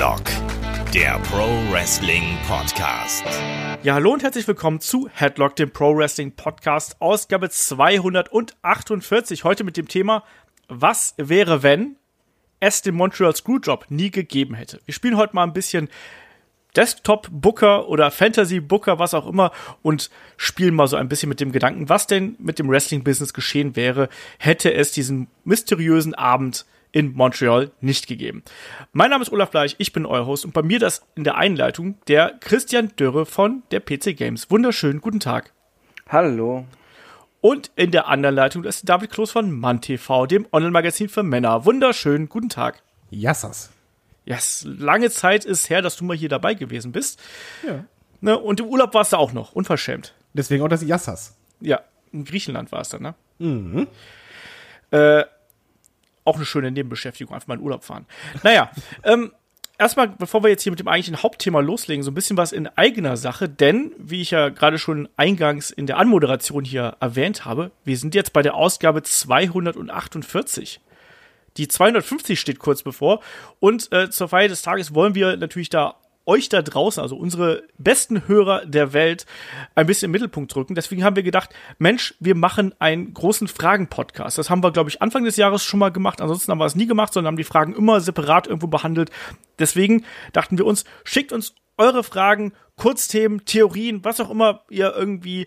Headlock, der Pro Wrestling Podcast. Ja, hallo und herzlich willkommen zu Headlock, dem Pro Wrestling Podcast, Ausgabe 248. Heute mit dem Thema Was wäre, wenn es den Montreal Screwjob nie gegeben hätte? Wir spielen heute mal ein bisschen Desktop-Booker oder Fantasy-Booker, was auch immer, und spielen mal so ein bisschen mit dem Gedanken, was denn mit dem Wrestling-Business geschehen wäre, hätte es diesen mysteriösen Abend in Montreal nicht gegeben. Mein Name ist Olaf Bleich, ich bin euer Host und bei mir das in der Einleitung der Christian Dürre von der PC Games. Wunderschönen guten Tag. Hallo. Und in der anderen Leitung ist David Kloß von MannTV, dem Online-Magazin für Männer. Wunderschönen guten Tag. Yassas. Ja, yes, lange Zeit ist her, dass du mal hier dabei gewesen bist. Ja. Ne, und im Urlaub warst du auch noch, unverschämt. Deswegen auch das Yassas. Ja, in Griechenland war es dann, ne? Mhm. Äh, auch eine schöne Nebenbeschäftigung, einfach mal in Urlaub fahren. Naja, ähm, erstmal, bevor wir jetzt hier mit dem eigentlichen Hauptthema loslegen, so ein bisschen was in eigener Sache, denn, wie ich ja gerade schon eingangs in der Anmoderation hier erwähnt habe, wir sind jetzt bei der Ausgabe 248. Die 250 steht kurz bevor und äh, zur Feier des Tages wollen wir natürlich da euch da draußen, also unsere besten Hörer der Welt, ein bisschen im Mittelpunkt drücken. Deswegen haben wir gedacht, Mensch, wir machen einen großen Fragen-Podcast. Das haben wir, glaube ich, Anfang des Jahres schon mal gemacht. Ansonsten haben wir es nie gemacht, sondern haben die Fragen immer separat irgendwo behandelt. Deswegen dachten wir uns, schickt uns eure Fragen, Kurzthemen, Theorien, was auch immer ihr irgendwie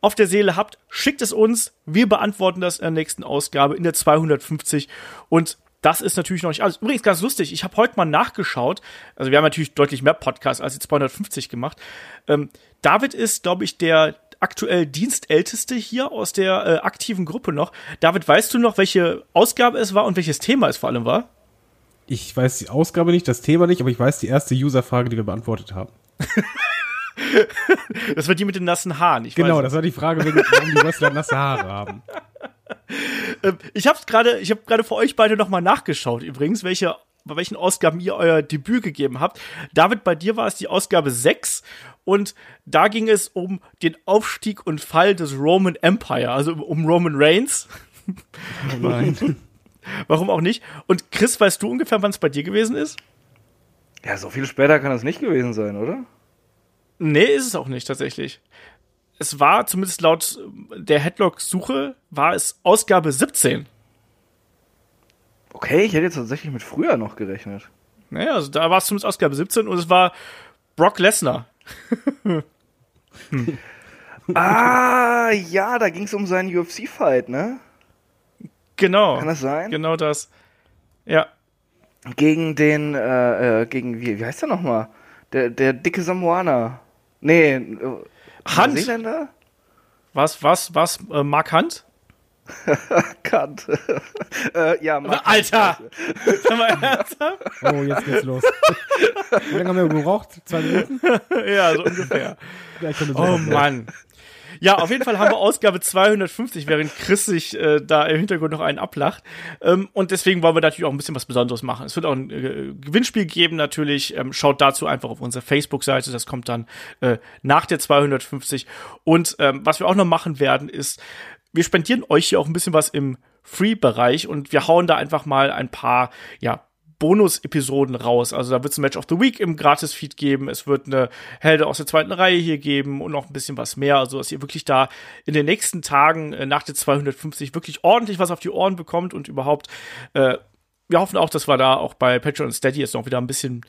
auf der Seele habt, schickt es uns. Wir beantworten das in der nächsten Ausgabe, in der 250. Und das ist natürlich noch nicht alles. Übrigens ganz lustig, ich habe heute mal nachgeschaut. Also wir haben natürlich deutlich mehr Podcasts als die 250 gemacht. Ähm, David ist, glaube ich, der aktuell Dienstälteste hier aus der äh, aktiven Gruppe noch. David, weißt du noch, welche Ausgabe es war und welches Thema es vor allem war? Ich weiß die Ausgabe nicht, das Thema nicht, aber ich weiß die erste User-Frage, die wir beantwortet haben. das war die mit den nassen Haaren. Ich genau, das war die Frage, warum die Wrestler nasse Haare haben. Ähm, ich habe gerade, ich habe gerade für euch beide noch mal nachgeschaut. Übrigens, welche bei welchen Ausgaben ihr euer Debüt gegeben habt. David, bei dir war es die Ausgabe 6 und da ging es um den Aufstieg und Fall des Roman Empire, also um Roman Reigns. Oh nein. Warum auch nicht? Und Chris, weißt du ungefähr, wann es bei dir gewesen ist? Ja, so viel später kann es nicht gewesen sein, oder? Nee, ist es auch nicht tatsächlich. Es war, zumindest laut der Headlock-Suche, war es Ausgabe 17. Okay, ich hätte jetzt tatsächlich mit früher noch gerechnet. Naja, also da war es zumindest Ausgabe 17 und es war Brock Lesnar. hm. Ah, ja, da ging es um seinen UFC-Fight, ne? Genau. Kann das sein? Genau das. Ja. Gegen den, äh, äh gegen, wie, wie heißt der nochmal? Der, der dicke Samoaner. Nee, äh, Hand. Neuseeländer? Was, was, was, äh, Mark Hunt? Kant. äh, ja, Mark Alter! oh, jetzt geht's los. Wie lange haben wir gebraucht? Zwei Minuten? ja, so ungefähr. Ja, oh Mann. Ja, auf jeden Fall haben wir Ausgabe 250, während Chris sich äh, da im Hintergrund noch einen ablacht. Ähm, und deswegen wollen wir natürlich auch ein bisschen was Besonderes machen. Es wird auch ein äh, Gewinnspiel geben natürlich. Ähm, schaut dazu einfach auf unsere Facebook-Seite. Das kommt dann äh, nach der 250. Und ähm, was wir auch noch machen werden, ist, wir spendieren euch hier auch ein bisschen was im Free-Bereich und wir hauen da einfach mal ein paar, ja, Bonus-Episoden raus. Also da wird es ein Match of the Week im Gratis-Feed geben. Es wird eine Helde aus der zweiten Reihe hier geben und noch ein bisschen was mehr. Also dass ihr wirklich da in den nächsten Tagen äh, nach der 250 wirklich ordentlich was auf die Ohren bekommt und überhaupt äh, wir hoffen auch, dass wir da auch bei Patreon Steady jetzt noch wieder ein bisschen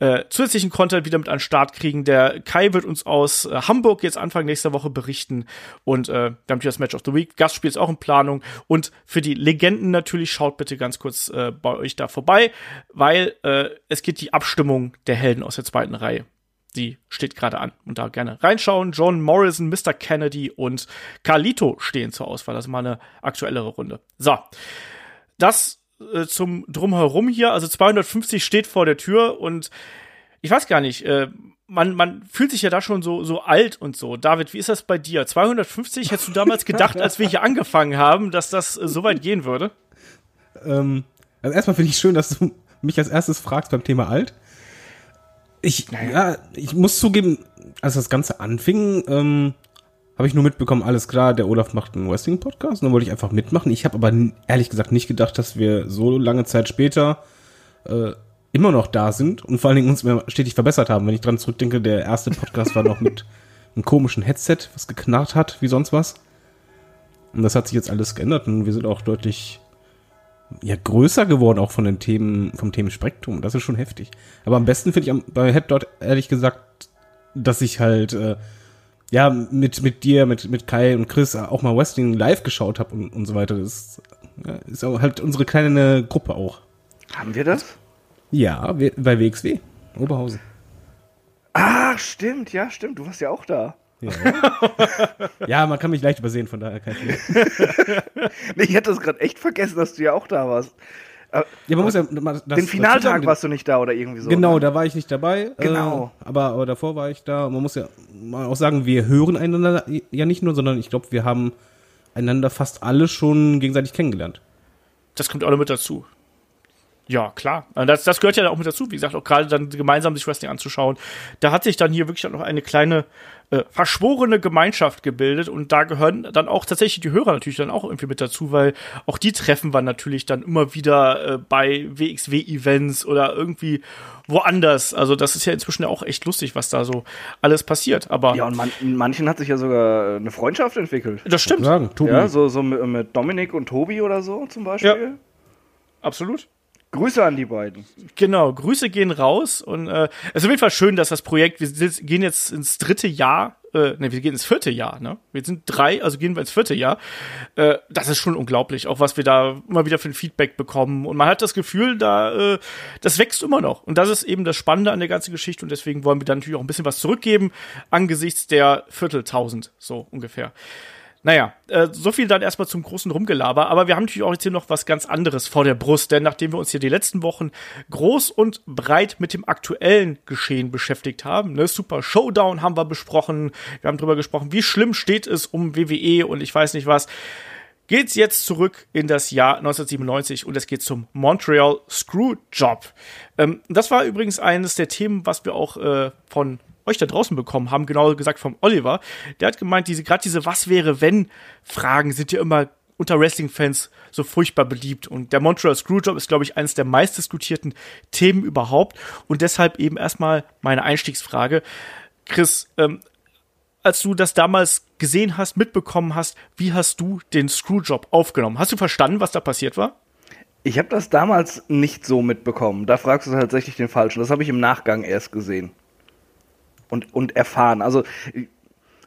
äh, zusätzlichen Content wieder mit an den Start kriegen. Der Kai wird uns aus äh, Hamburg jetzt Anfang nächster Woche berichten und äh, wir das Match of the Week. Gastspiel ist auch in Planung und für die Legenden natürlich schaut bitte ganz kurz äh, bei euch da vorbei, weil äh, es geht die Abstimmung der Helden aus der zweiten Reihe. Die steht gerade an. Und da gerne reinschauen. John Morrison, Mr. Kennedy und Carlito stehen zur Auswahl. Das ist mal eine aktuellere Runde. So. Das äh, zum Drumherum hier. Also 250 steht vor der Tür und ich weiß gar nicht, äh, man, man fühlt sich ja da schon so, so alt und so. David, wie ist das bei dir? 250 hättest du damals gedacht, als wir hier angefangen haben, dass das äh, so weit gehen würde? Ähm, also erstmal finde ich schön, dass du mich als erstes fragst beim Thema alt. Ich, naja, ich muss zugeben, als das Ganze anfing, ähm, habe ich nur mitbekommen, alles klar, der Olaf macht einen Wrestling-Podcast und dann wollte ich einfach mitmachen. Ich habe aber ehrlich gesagt nicht gedacht, dass wir so lange Zeit später äh, immer noch da sind und vor allen Dingen uns mehr stetig verbessert haben. Wenn ich dran zurückdenke, der erste Podcast war noch mit einem komischen Headset, was geknarrt hat, wie sonst was. Und das hat sich jetzt alles geändert und wir sind auch deutlich ja, größer geworden, auch von den Themen, vom Themenspektrum. Das ist schon heftig. Aber am besten finde ich bei Head dort ehrlich gesagt, dass ich halt äh, ja mit mit dir, mit mit Kai und Chris auch mal Wrestling live geschaut habe und, und so weiter. Das ja, ist halt unsere kleine Gruppe auch. Haben wir das? Ja, wir, bei WXW, Oberhausen. Ah, stimmt, ja, stimmt. Du warst ja auch da. Ja, ja man kann mich leicht übersehen, von daher kein Problem. nee, ich hätte das gerade echt vergessen, dass du ja auch da warst. Ja, man muss ja. Das, den Finaltag warst du nicht da oder irgendwie so. Genau, ne? da war ich nicht dabei. Genau. Äh, aber, aber davor war ich da. Man muss ja mal auch sagen, wir hören einander ja nicht nur, sondern ich glaube, wir haben einander fast alle schon gegenseitig kennengelernt. Das kommt auch noch mit dazu. Ja, klar. Das, das gehört ja auch mit dazu, wie gesagt, auch gerade dann gemeinsam sich Wrestling anzuschauen. Da hat sich dann hier wirklich noch eine kleine äh, verschworene Gemeinschaft gebildet und da gehören dann auch tatsächlich die Hörer natürlich dann auch irgendwie mit dazu, weil auch die treffen wir natürlich dann immer wieder äh, bei WXW-Events oder irgendwie woanders. Also das ist ja inzwischen ja auch echt lustig, was da so alles passiert. Aber ja, und man, in manchen hat sich ja sogar eine Freundschaft entwickelt. Das stimmt. Sagen, Ja, so, so mit, mit Dominik und Tobi oder so zum Beispiel. Ja. Absolut. Grüße an die beiden. Genau, Grüße gehen raus und äh, es ist auf jeden Fall schön, dass das Projekt, wir gehen jetzt ins dritte Jahr, äh, ne, wir gehen ins vierte Jahr, ne? Wir sind drei, also gehen wir ins vierte Jahr. Äh, das ist schon unglaublich, auch was wir da immer wieder für ein Feedback bekommen. Und man hat das Gefühl, da, äh, das wächst immer noch. Und das ist eben das Spannende an der ganzen Geschichte und deswegen wollen wir dann natürlich auch ein bisschen was zurückgeben angesichts der Vierteltausend, so ungefähr. Naja, äh, so viel dann erstmal zum großen Rumgelaber. Aber wir haben natürlich auch jetzt hier noch was ganz anderes vor der Brust, denn nachdem wir uns hier die letzten Wochen groß und breit mit dem aktuellen Geschehen beschäftigt haben, ne, Super Showdown haben wir besprochen, wir haben drüber gesprochen, wie schlimm steht es um WWE und ich weiß nicht was, geht's jetzt zurück in das Jahr 1997 und es geht zum Montreal Screwjob. Ähm, das war übrigens eines der Themen, was wir auch äh, von euch da draußen bekommen haben, genau gesagt vom Oliver. Der hat gemeint, diese gerade diese Was wäre wenn Fragen sind ja immer unter Wrestling-Fans so furchtbar beliebt. Und der Montreal Screwjob ist, glaube ich, eines der meistdiskutierten Themen überhaupt. Und deshalb eben erstmal meine Einstiegsfrage. Chris, ähm, als du das damals gesehen hast, mitbekommen hast, wie hast du den Screwjob aufgenommen? Hast du verstanden, was da passiert war? Ich habe das damals nicht so mitbekommen. Da fragst du tatsächlich den Falschen. Das habe ich im Nachgang erst gesehen und, und erfahren. Also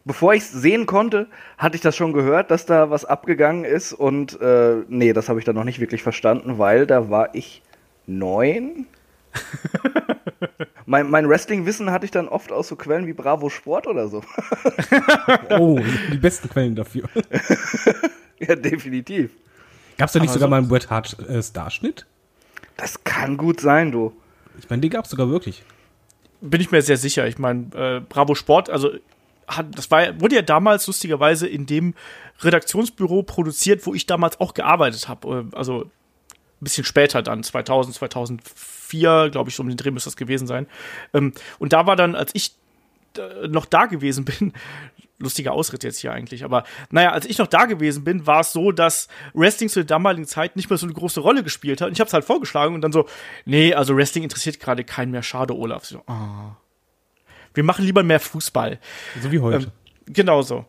bevor ich es sehen konnte, hatte ich das schon gehört, dass da was abgegangen ist und äh, nee, das habe ich dann noch nicht wirklich verstanden, weil da war ich neun. mein, mein Wrestling-Wissen hatte ich dann oft aus so Quellen wie Bravo Sport oder so. oh, die besten Quellen dafür. ja, definitiv. Gab es da nicht Aber sogar so mal einen Bret Hart äh, Starschnitt? Das kann gut sein, du. Ich meine, die gab es sogar wirklich bin ich mir sehr sicher. Ich meine, äh, Bravo Sport, also hat, das war, wurde ja damals lustigerweise in dem Redaktionsbüro produziert, wo ich damals auch gearbeitet habe. Äh, also ein bisschen später dann, 2000, 2004, glaube ich, so um den Dreh müsste das gewesen sein. Ähm, und da war dann, als ich äh, noch da gewesen bin, lustiger Ausritt jetzt hier eigentlich. Aber naja, als ich noch da gewesen bin, war es so, dass Wrestling zu der damaligen Zeit nicht mehr so eine große Rolle gespielt hat. Und ich habe es halt vorgeschlagen und dann so, nee, also Wrestling interessiert gerade keinen mehr. Schade, Olaf. So, oh. Wir machen lieber mehr Fußball. So wie heute. Ähm, genau so.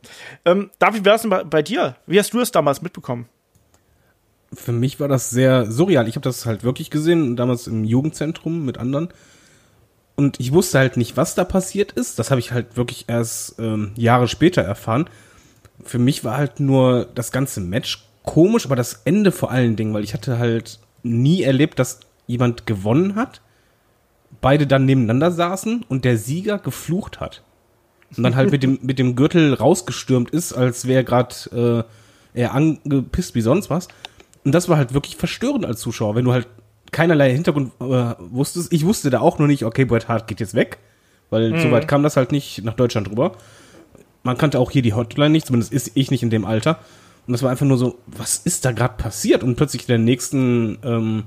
Ähm, David, wie war es denn bei, bei dir? Wie hast du es damals mitbekommen? Für mich war das sehr surreal. Ich habe das halt wirklich gesehen, damals im Jugendzentrum mit anderen. Und ich wusste halt nicht, was da passiert ist. Das habe ich halt wirklich erst ähm, Jahre später erfahren. Für mich war halt nur das ganze Match komisch, aber das Ende vor allen Dingen, weil ich hatte halt nie erlebt, dass jemand gewonnen hat, beide dann nebeneinander saßen und der Sieger geflucht hat. Und dann halt mit dem, mit dem Gürtel rausgestürmt ist, als wäre gerade äh, er angepisst wie sonst was. Und das war halt wirklich verstörend als Zuschauer, wenn du halt keinerlei Hintergrund äh, wusstest. Ich wusste da auch nur nicht, okay, Bret Hart geht jetzt weg, weil mhm. soweit kam das halt nicht nach Deutschland rüber. Man kannte auch hier die Hotline nicht, zumindest ist ich nicht in dem Alter. Und das war einfach nur so, was ist da gerade passiert? Und plötzlich in der nächsten ähm,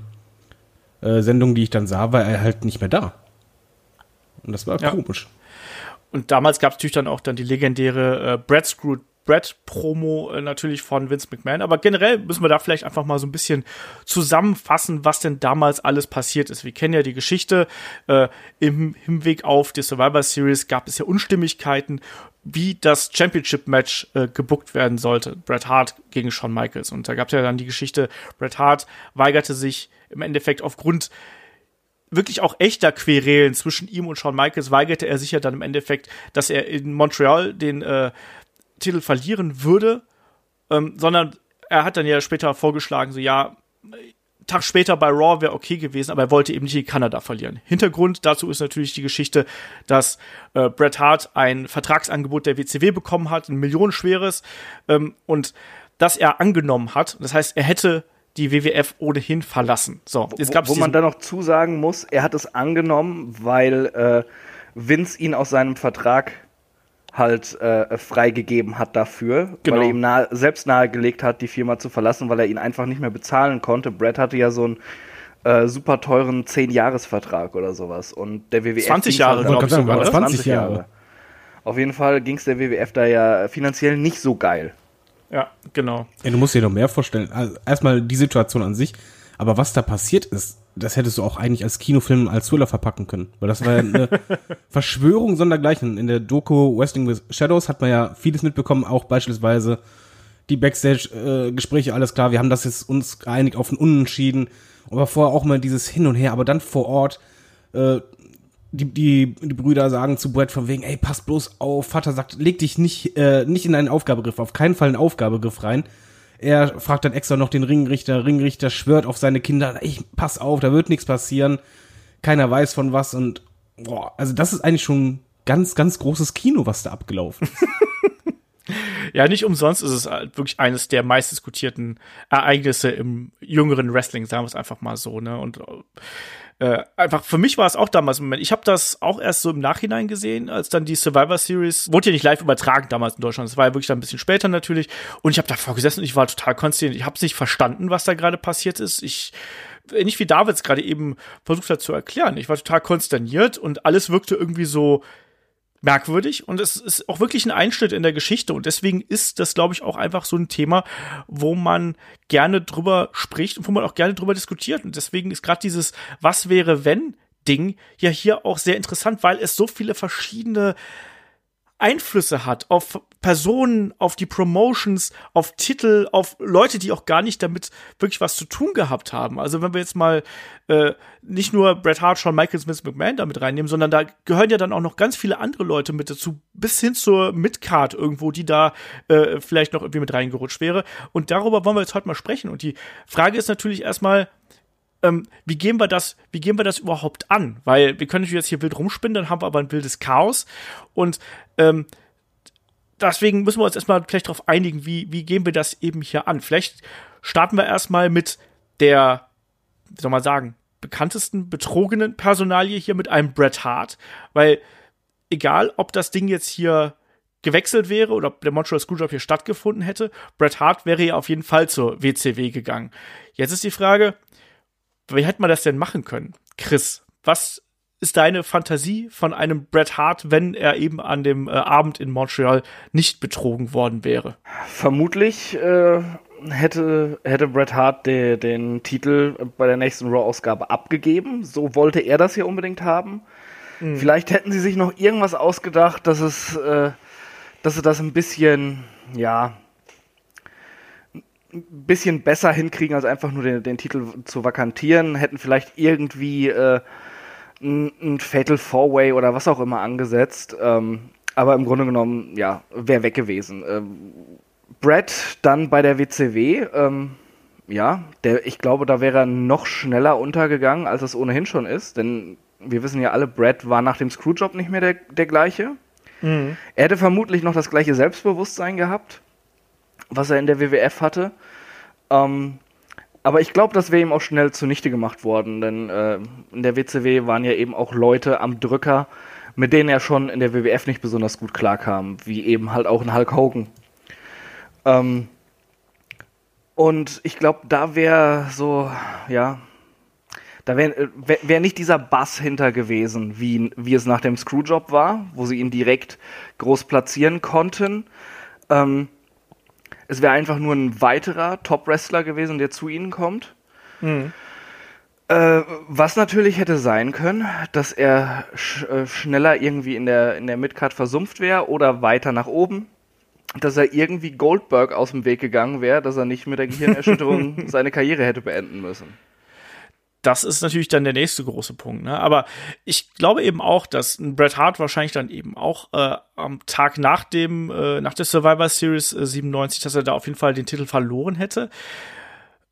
äh, Sendung, die ich dann sah, war er halt nicht mehr da. Und das war ja. komisch. Und damals gab es natürlich dann auch dann die legendäre äh, Brad Screw Brad-Promo äh, natürlich von Vince McMahon. Aber generell müssen wir da vielleicht einfach mal so ein bisschen zusammenfassen, was denn damals alles passiert ist. Wir kennen ja die Geschichte. Äh, Im Hinweg auf die Survivor Series gab es ja Unstimmigkeiten, wie das Championship-Match äh, gebuckt werden sollte. Bret Hart gegen Shawn Michaels. Und da gab es ja dann die Geschichte, Bret Hart weigerte sich im Endeffekt aufgrund wirklich auch echter Querelen zwischen ihm und Shawn Michaels weigerte er sich ja dann im Endeffekt, dass er in Montreal den äh, Titel verlieren würde, ähm, sondern er hat dann ja später vorgeschlagen, so ja, Tag später bei Raw wäre okay gewesen, aber er wollte eben nicht in Kanada verlieren. Hintergrund dazu ist natürlich die Geschichte, dass äh, Bret Hart ein Vertragsangebot der WCW bekommen hat, ein millionenschweres, ähm, und das er angenommen hat. Das heißt, er hätte die WWF ohnehin verlassen. So, jetzt gab's wo, wo man dann noch zusagen muss, er hat es angenommen, weil äh, Vince ihn aus seinem Vertrag halt äh, freigegeben hat dafür, genau. weil er ihm nahe, selbst nahegelegt hat, die Firma zu verlassen, weil er ihn einfach nicht mehr bezahlen konnte. Brad hatte ja so einen äh, super teuren 10-Jahres-Vertrag oder sowas. Und der WWF 20 Jahre, glaube ich sogar. 20, 20 Jahre. Jahre. Auf jeden Fall ging es der WWF da ja finanziell nicht so geil. Ja, genau. Ja, du musst dir noch mehr vorstellen. Also erstmal die Situation an sich, aber was da passiert ist, das hättest du auch eigentlich als Kinofilm als Thriller verpacken können. Weil das war ja eine Verschwörung sondergleichen. In der Doku Wrestling with Shadows hat man ja vieles mitbekommen, auch beispielsweise die Backstage-Gespräche, alles klar, wir haben das jetzt uns geeinigt auf ein Unentschieden. Aber vorher auch mal dieses Hin und Her, aber dann vor Ort, äh, die, die, die Brüder sagen zu Brett von wegen, ey, pass bloß auf, Vater sagt, leg dich nicht, äh, nicht in einen Aufgabegriff, auf keinen Fall einen Aufgabegriff rein. Er fragt dann extra noch den Ringrichter. Ringrichter schwört auf seine Kinder, ich pass auf, da wird nichts passieren. Keiner weiß von was und boah, also das ist eigentlich schon ganz, ganz großes Kino, was da abgelaufen ist. ja, nicht umsonst ist es halt wirklich eines der meistdiskutierten Ereignisse im jüngeren Wrestling, sagen wir es einfach mal so, ne? Und äh, einfach für mich war es auch damals ein Moment. Ich habe das auch erst so im Nachhinein gesehen, als dann die Survivor Series wurde ja nicht live übertragen damals in Deutschland. Das war ja wirklich dann ein bisschen später natürlich. Und ich habe davor gesessen und ich war total konsterniert. Ich habe nicht verstanden, was da gerade passiert ist. Ich nicht wie Davids gerade eben versucht hat zu erklären. Ich war total konsterniert und alles wirkte irgendwie so merkwürdig und es ist auch wirklich ein Einschnitt in der Geschichte und deswegen ist das, glaube ich, auch einfach so ein Thema, wo man gerne drüber spricht und wo man auch gerne drüber diskutiert und deswegen ist gerade dieses Was wäre wenn Ding ja hier auch sehr interessant, weil es so viele verschiedene Einflüsse hat auf Personen, auf die Promotions, auf Titel, auf Leute, die auch gar nicht damit wirklich was zu tun gehabt haben. Also wenn wir jetzt mal äh, nicht nur Bret Hart, Shawn Michaels, Vince McMahon damit reinnehmen, sondern da gehören ja dann auch noch ganz viele andere Leute mit dazu, bis hin zur Midcard irgendwo, die da äh, vielleicht noch irgendwie mit reingerutscht wäre. Und darüber wollen wir jetzt heute mal sprechen. Und die Frage ist natürlich erstmal, ähm, wie gehen wir das, wie gehen wir das überhaupt an? Weil wir können jetzt hier wild rumspinnen, dann haben wir aber ein wildes Chaos. Und ähm, deswegen müssen wir uns erstmal vielleicht darauf einigen, wie, wie gehen wir das eben hier an. Vielleicht starten wir erstmal mit der, wie soll man sagen, bekanntesten betrogenen Personalie hier mit einem Bret Hart, weil egal, ob das Ding jetzt hier gewechselt wäre oder ob der Montreal Screwjob hier stattgefunden hätte, Bret Hart wäre ja auf jeden Fall zur WCW gegangen. Jetzt ist die Frage, wie hätte man das denn machen können? Chris, was ist deine Fantasie von einem Bret Hart, wenn er eben an dem äh, Abend in Montreal nicht betrogen worden wäre? Vermutlich äh, hätte, hätte Bret Hart de, den Titel bei der nächsten Raw-Ausgabe abgegeben. So wollte er das hier unbedingt haben. Mhm. Vielleicht hätten sie sich noch irgendwas ausgedacht, dass es, äh, dass sie das ein bisschen, ja, ein bisschen besser hinkriegen, als einfach nur den, den Titel zu vakantieren, hätten vielleicht irgendwie äh, ein, ein Fatal Four Way oder was auch immer angesetzt. Ähm, aber im Grunde genommen, ja, wäre weg gewesen. Ähm, Brad dann bei der WCW, ähm, ja, der, ich glaube, da wäre er noch schneller untergegangen, als es ohnehin schon ist, denn wir wissen ja alle, Brad war nach dem Screwjob nicht mehr der, der gleiche. Mhm. Er hätte vermutlich noch das gleiche Selbstbewusstsein gehabt was er in der WWF hatte. Ähm, aber ich glaube, das wäre ihm auch schnell zunichte gemacht worden, denn äh, in der WCW waren ja eben auch Leute am Drücker, mit denen er schon in der WWF nicht besonders gut klarkam, wie eben halt auch ein Hulk Hogan. Ähm, und ich glaube, da wäre so, ja, da wäre äh, wär, nicht dieser Bass hinter gewesen, wie, wie es nach dem Screwjob war, wo sie ihn direkt groß platzieren konnten, Ähm, es wäre einfach nur ein weiterer Top-Wrestler gewesen, der zu ihnen kommt. Mhm. Äh, was natürlich hätte sein können, dass er sch äh, schneller irgendwie in der, in der Midcard versumpft wäre oder weiter nach oben. Dass er irgendwie Goldberg aus dem Weg gegangen wäre, dass er nicht mit der Gehirnerschütterung seine Karriere hätte beenden müssen das ist natürlich dann der nächste große Punkt. Ne? Aber ich glaube eben auch, dass ein Bret Hart wahrscheinlich dann eben auch äh, am Tag nach dem äh, nach der Survivor Series äh, 97, dass er da auf jeden Fall den Titel verloren hätte.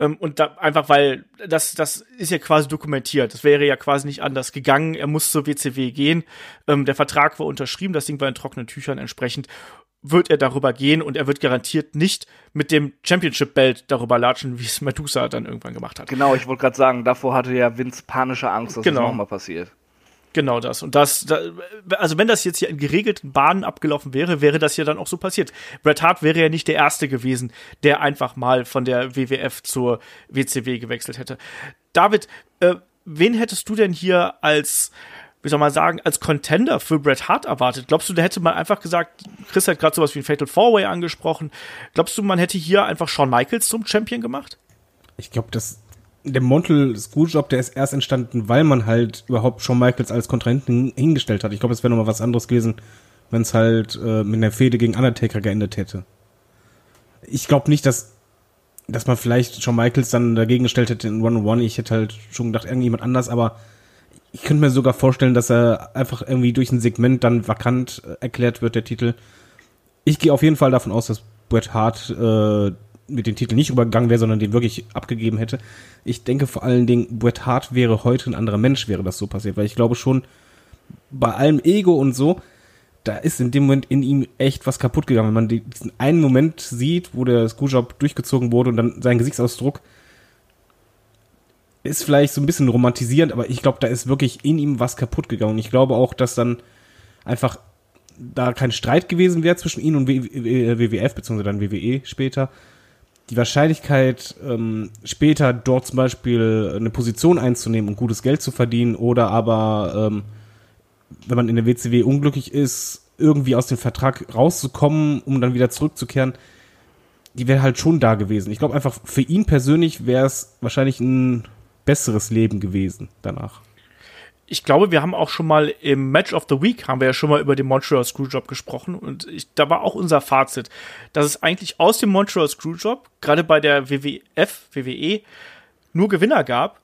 Ähm, und da einfach, weil das, das ist ja quasi dokumentiert. Das wäre ja quasi nicht anders gegangen. Er muss zur WCW gehen. Ähm, der Vertrag war unterschrieben, das Ding war in trockenen Tüchern entsprechend wird er darüber gehen und er wird garantiert nicht mit dem Championship Belt darüber latschen, wie es Medusa dann irgendwann gemacht hat. Genau, ich wollte gerade sagen, davor hatte ja Vince panische Angst, dass genau. das nochmal passiert. Genau das. Und das, also wenn das jetzt hier in geregelten Bahnen abgelaufen wäre, wäre das ja dann auch so passiert. Bret Hart wäre ja nicht der Erste gewesen, der einfach mal von der WWF zur WCW gewechselt hätte. David, äh, wen hättest du denn hier als, wie soll man sagen, als Contender für Bret Hart erwartet? Glaubst du, der hätte man einfach gesagt, Chris hat gerade sowas wie ein Fatal Four Way angesprochen. Glaubst du, man hätte hier einfach Shawn Michaels zum Champion gemacht? Ich glaube, das der Montel Screwjob, der ist erst entstanden, weil man halt überhaupt Shawn Michaels als Kontrahenten hingestellt hat. Ich glaube, es wäre nochmal was anderes gewesen, wenn es halt äh, mit einer Fehde gegen Undertaker geendet hätte. Ich glaube nicht, dass dass man vielleicht Shawn Michaels dann dagegen gestellt hätte in One-on-One. Ich hätte halt schon gedacht, irgendjemand anders, aber ich könnte mir sogar vorstellen, dass er einfach irgendwie durch ein Segment dann vakant äh, erklärt wird, der Titel. Ich gehe auf jeden Fall davon aus, dass Bret Hart äh, mit dem Titel nicht übergegangen wäre, sondern den wirklich abgegeben hätte. Ich denke vor allen Dingen, Bret Hart wäre heute ein anderer Mensch, wäre das so passiert, weil ich glaube schon, bei allem Ego und so, da ist in dem Moment in ihm echt was kaputt gegangen. Wenn man diesen einen Moment sieht, wo der Screwjob durchgezogen wurde und dann sein Gesichtsausdruck ist vielleicht so ein bisschen romantisierend, aber ich glaube, da ist wirklich in ihm was kaputt gegangen. Ich glaube auch, dass dann einfach da kein Streit gewesen wäre zwischen ihm und WWF, beziehungsweise dann WWE später, die Wahrscheinlichkeit, ähm, später dort zum Beispiel eine Position einzunehmen und gutes Geld zu verdienen oder aber, ähm, wenn man in der WCW unglücklich ist, irgendwie aus dem Vertrag rauszukommen, um dann wieder zurückzukehren, die wäre halt schon da gewesen. Ich glaube einfach, für ihn persönlich wäre es wahrscheinlich ein besseres Leben gewesen danach ich glaube, wir haben auch schon mal im Match of the Week haben wir ja schon mal über den Montreal Screwjob gesprochen und ich, da war auch unser Fazit, dass es eigentlich aus dem Montreal Screwjob gerade bei der WWF, WWE nur Gewinner gab,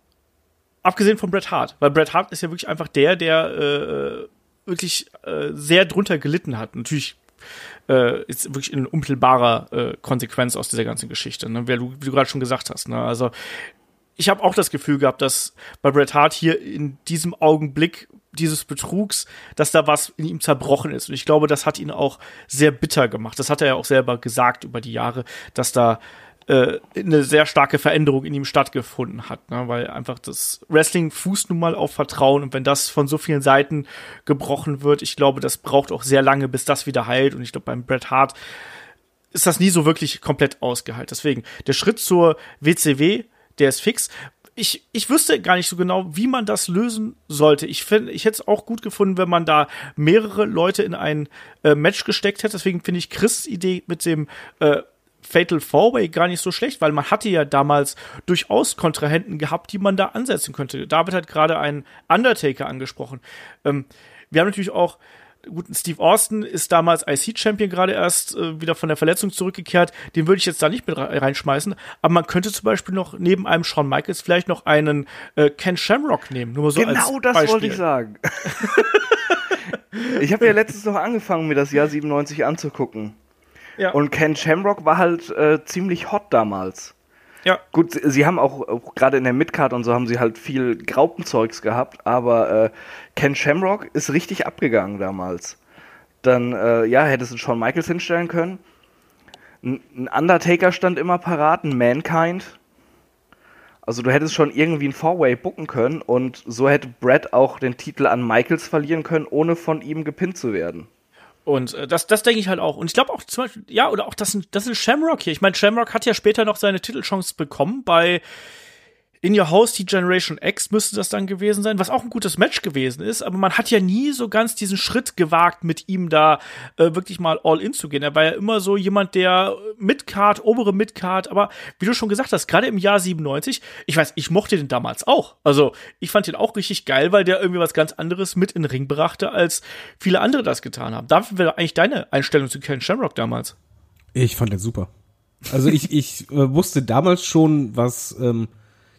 abgesehen von Bret Hart, weil Bret Hart ist ja wirklich einfach der, der äh, wirklich äh, sehr drunter gelitten hat. Natürlich äh, ist wirklich in unmittelbarer äh, Konsequenz aus dieser ganzen Geschichte, ne? wie du, du gerade schon gesagt hast. Ne? Also ich habe auch das Gefühl gehabt, dass bei Bret Hart hier in diesem Augenblick dieses Betrugs, dass da was in ihm zerbrochen ist. Und ich glaube, das hat ihn auch sehr bitter gemacht. Das hat er ja auch selber gesagt über die Jahre, dass da äh, eine sehr starke Veränderung in ihm stattgefunden hat, ne? weil einfach das Wrestling fußt nun mal auf Vertrauen und wenn das von so vielen Seiten gebrochen wird, ich glaube, das braucht auch sehr lange, bis das wieder heilt. Und ich glaube, beim Bret Hart ist das nie so wirklich komplett ausgeheilt. Deswegen der Schritt zur WCW der ist fix. Ich, ich wüsste gar nicht so genau, wie man das lösen sollte. Ich finde, ich hätte es auch gut gefunden, wenn man da mehrere Leute in ein äh, Match gesteckt hätte. Deswegen finde ich Chris' Idee mit dem äh, Fatal Four Way gar nicht so schlecht, weil man hatte ja damals durchaus Kontrahenten gehabt, die man da ansetzen könnte. David hat gerade einen Undertaker angesprochen. Ähm, wir haben natürlich auch gut, Steve Austin ist damals IC-Champion gerade erst äh, wieder von der Verletzung zurückgekehrt. Den würde ich jetzt da nicht mit reinschmeißen. Aber man könnte zum Beispiel noch neben einem Shawn Michaels vielleicht noch einen äh, Ken Shamrock nehmen. Nur mal so genau als das Beispiel. wollte ich sagen. ich habe ja letztens noch angefangen, mir das Jahr 97 anzugucken. Ja. Und Ken Shamrock war halt äh, ziemlich hot damals. Ja. Gut, sie, haben auch, auch gerade in der Midcard und so haben sie halt viel Graupenzeugs gehabt, aber äh, Ken Shamrock ist richtig abgegangen damals. Dann, äh, ja, hättest du Shawn Michaels hinstellen können. Ein Undertaker stand immer parat, ein Mankind. Also du hättest schon irgendwie ein Four-Way bucken können und so hätte Brad auch den Titel an Michaels verlieren können, ohne von ihm gepinnt zu werden. Und äh, das, das denke ich halt auch. Und ich glaube auch zum Beispiel, ja, oder auch das, das ist Shamrock hier. Ich meine, Shamrock hat ja später noch seine Titelchance bekommen bei, In Your House, die Generation X müsste das dann gewesen sein, was auch ein gutes Match gewesen ist, aber man hat ja nie so ganz diesen Schritt gewagt, mit ihm da äh, wirklich mal all in zu gehen. Er war ja immer so jemand, der Midcard, obere Midcard, aber wie du schon gesagt hast, gerade im Jahr 97, ich weiß, ich mochte den damals auch. Also, ich fand den auch richtig geil, weil der irgendwie was ganz anderes mit in den Ring brachte, als viele andere das getan haben. Dafür wäre eigentlich deine Einstellung zu Ken Shamrock damals. Ich fand den super. Also ich, ich äh, wusste damals schon, was ähm,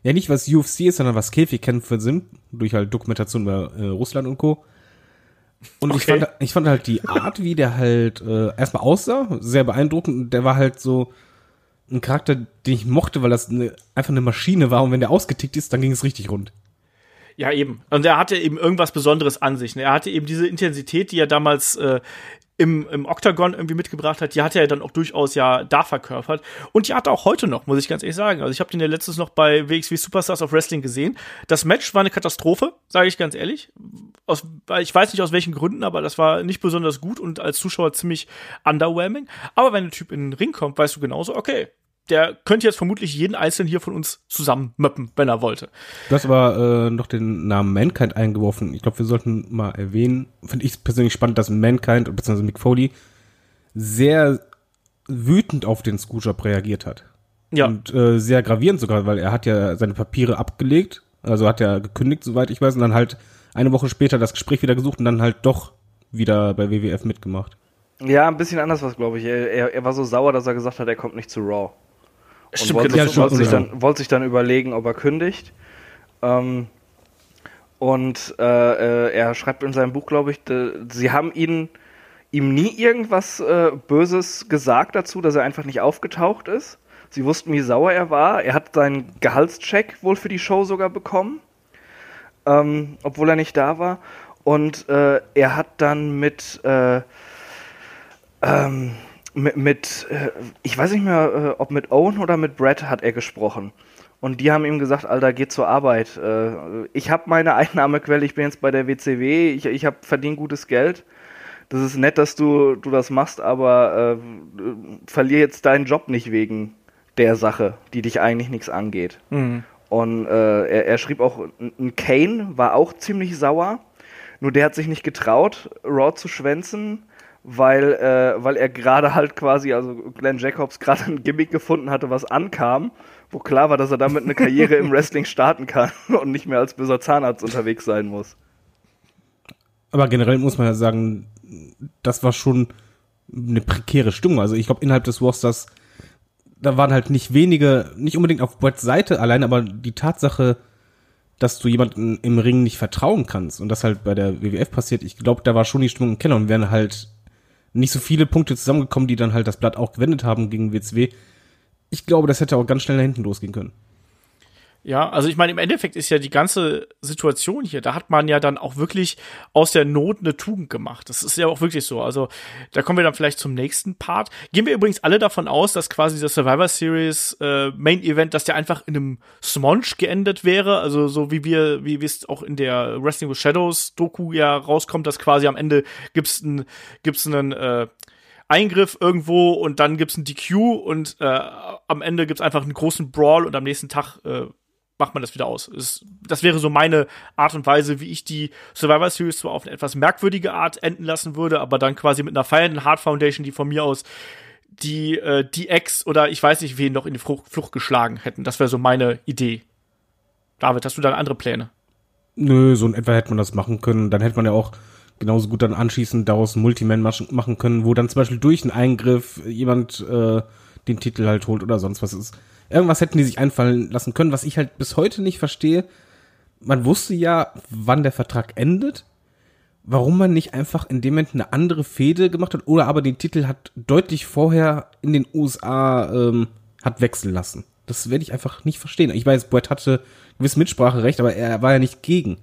ja nicht was UFC ist, sondern was Käfigkämpfe sind, durch halt Dokumentation über äh, Russland und Co. Und okay. ich, fand, ich fand halt die Art, wie der halt äh, erstmal aussah, sehr beeindruckend. Der war halt so ein Charakter, den ich mochte, weil das eine, einfach eine Maschine war und wenn der ausgetickt ist, dann ging es richtig rund. Ja, eben. Und er hatte eben irgendwas Besonderes an sich. Ne? Er hatte eben diese Intensität, die er damals äh, im, im Octagon irgendwie mitgebracht hat, die hat er ja dann auch durchaus ja da verkörpert. Und die hat er auch heute noch, muss ich ganz ehrlich sagen. Also ich habe den ja letztens noch bei WXW Superstars of Wrestling gesehen. Das Match war eine Katastrophe, sage ich ganz ehrlich. Aus, ich weiß nicht aus welchen Gründen, aber das war nicht besonders gut und als Zuschauer ziemlich underwhelming. Aber wenn ein Typ in den Ring kommt, weißt du genauso, okay, der könnte jetzt vermutlich jeden einzelnen hier von uns zusammenmöppen, wenn er wollte. Du hast aber äh, noch den Namen Mankind eingeworfen. Ich glaube, wir sollten mal erwähnen, finde ich persönlich spannend, dass Mankind, bzw. Mick Foley, sehr wütend auf den Screwjob reagiert hat. Ja. Und äh, sehr gravierend sogar, weil er hat ja seine Papiere abgelegt, also hat er gekündigt, soweit ich weiß, und dann halt eine Woche später das Gespräch wieder gesucht und dann halt doch wieder bei WWF mitgemacht. Ja, ein bisschen anders was, glaube ich. Er, er, er war so sauer, dass er gesagt hat, er kommt nicht zu Raw. Stimmt, wollte, genau. sich, wollte, sich dann, wollte sich dann überlegen, ob er kündigt. Ähm, und äh, äh, er schreibt in seinem Buch, glaube ich, de, sie haben ihn ihm nie irgendwas äh, Böses gesagt dazu, dass er einfach nicht aufgetaucht ist. Sie wussten, wie sauer er war. Er hat seinen Gehaltscheck wohl für die Show sogar bekommen, ähm, obwohl er nicht da war. Und äh, er hat dann mit äh, ähm, mit, mit äh, ich weiß nicht mehr, äh, ob mit Owen oder mit Brad hat er gesprochen. Und die haben ihm gesagt, Alter, geh zur Arbeit. Äh, ich habe meine Einnahmequelle, ich bin jetzt bei der WCW, ich, ich habe verdient gutes Geld. Das ist nett, dass du, du das machst, aber äh, verlier jetzt deinen Job nicht wegen der Sache, die dich eigentlich nichts angeht. Mhm. Und äh, er, er, schrieb auch, ein Kane war auch ziemlich sauer, nur der hat sich nicht getraut, Raw zu schwänzen weil, äh, weil er gerade halt quasi, also Glenn Jacobs gerade ein Gimmick gefunden hatte, was ankam, wo klar war, dass er damit eine Karriere im Wrestling starten kann und nicht mehr als böser Zahnarzt unterwegs sein muss. Aber generell muss man ja sagen, das war schon eine prekäre Stimmung. Also ich glaube, innerhalb des Rosters, da waren halt nicht wenige, nicht unbedingt auf Bretts Seite allein, aber die Tatsache, dass du jemanden im Ring nicht vertrauen kannst und das halt bei der WWF passiert, ich glaube, da war schon die Stimmung im Keller und wären halt nicht so viele Punkte zusammengekommen, die dann halt das Blatt auch gewendet haben gegen WCW. Ich glaube, das hätte auch ganz schnell nach hinten losgehen können. Ja, also ich meine, im Endeffekt ist ja die ganze Situation hier, da hat man ja dann auch wirklich aus der Not eine Tugend gemacht. Das ist ja auch wirklich so. Also da kommen wir dann vielleicht zum nächsten Part. Gehen wir übrigens alle davon aus, dass quasi das Survivor Series äh, Main Event, dass der einfach in einem Smonge geendet wäre. Also so wie wir, wie es auch in der Wrestling with Shadows Doku ja rauskommt, dass quasi am Ende gibt's ein, gibt's einen äh, Eingriff irgendwo und dann gibt's ein DQ und äh, am Ende gibt's einfach einen großen Brawl und am nächsten Tag äh, macht man das wieder aus. Es, das wäre so meine Art und Weise, wie ich die Survivor Series zwar auf eine etwas merkwürdige Art enden lassen würde, aber dann quasi mit einer feiernden Hard Foundation, die von mir aus die, äh, die Ex oder ich weiß nicht wen noch in die Flucht, Flucht geschlagen hätten. Das wäre so meine Idee. David, hast du da andere Pläne? Nö, so in etwa hätte man das machen können. Dann hätte man ja auch genauso gut dann anschließend daraus ein Multiman machen können, wo dann zum Beispiel durch einen Eingriff jemand äh, den Titel halt holt oder sonst was ist. Irgendwas hätten die sich einfallen lassen können, was ich halt bis heute nicht verstehe. Man wusste ja, wann der Vertrag endet. Warum man nicht einfach in dem Moment eine andere Fehde gemacht hat oder aber den Titel hat deutlich vorher in den USA ähm, hat wechseln lassen. Das werde ich einfach nicht verstehen. Ich weiß, Brett hatte gewiss Mitspracherecht, aber er war ja nicht gegen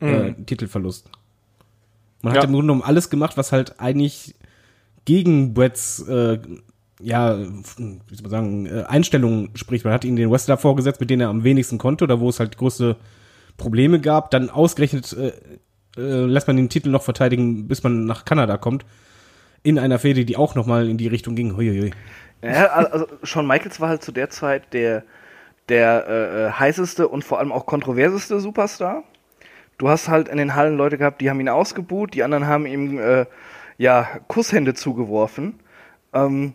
äh, mhm. Titelverlust. Man ja. hat im Grunde genommen alles gemacht, was halt eigentlich gegen Bretts äh, ja, wie soll man sagen, äh, Einstellungen spricht. Man hat ihn den Wrestler vorgesetzt, mit denen er am wenigsten konnte oder wo es halt größte Probleme gab. Dann ausgerechnet äh, äh, lässt man den Titel noch verteidigen, bis man nach Kanada kommt. In einer Fehde, die auch nochmal in die Richtung ging. Huiuiui. Ja, also Shawn Michaels war halt zu der Zeit der der äh, äh, heißeste und vor allem auch kontroverseste Superstar. Du hast halt in den Hallen Leute gehabt, die haben ihn ausgebuht, die anderen haben ihm äh, ja Kusshände zugeworfen. Ähm,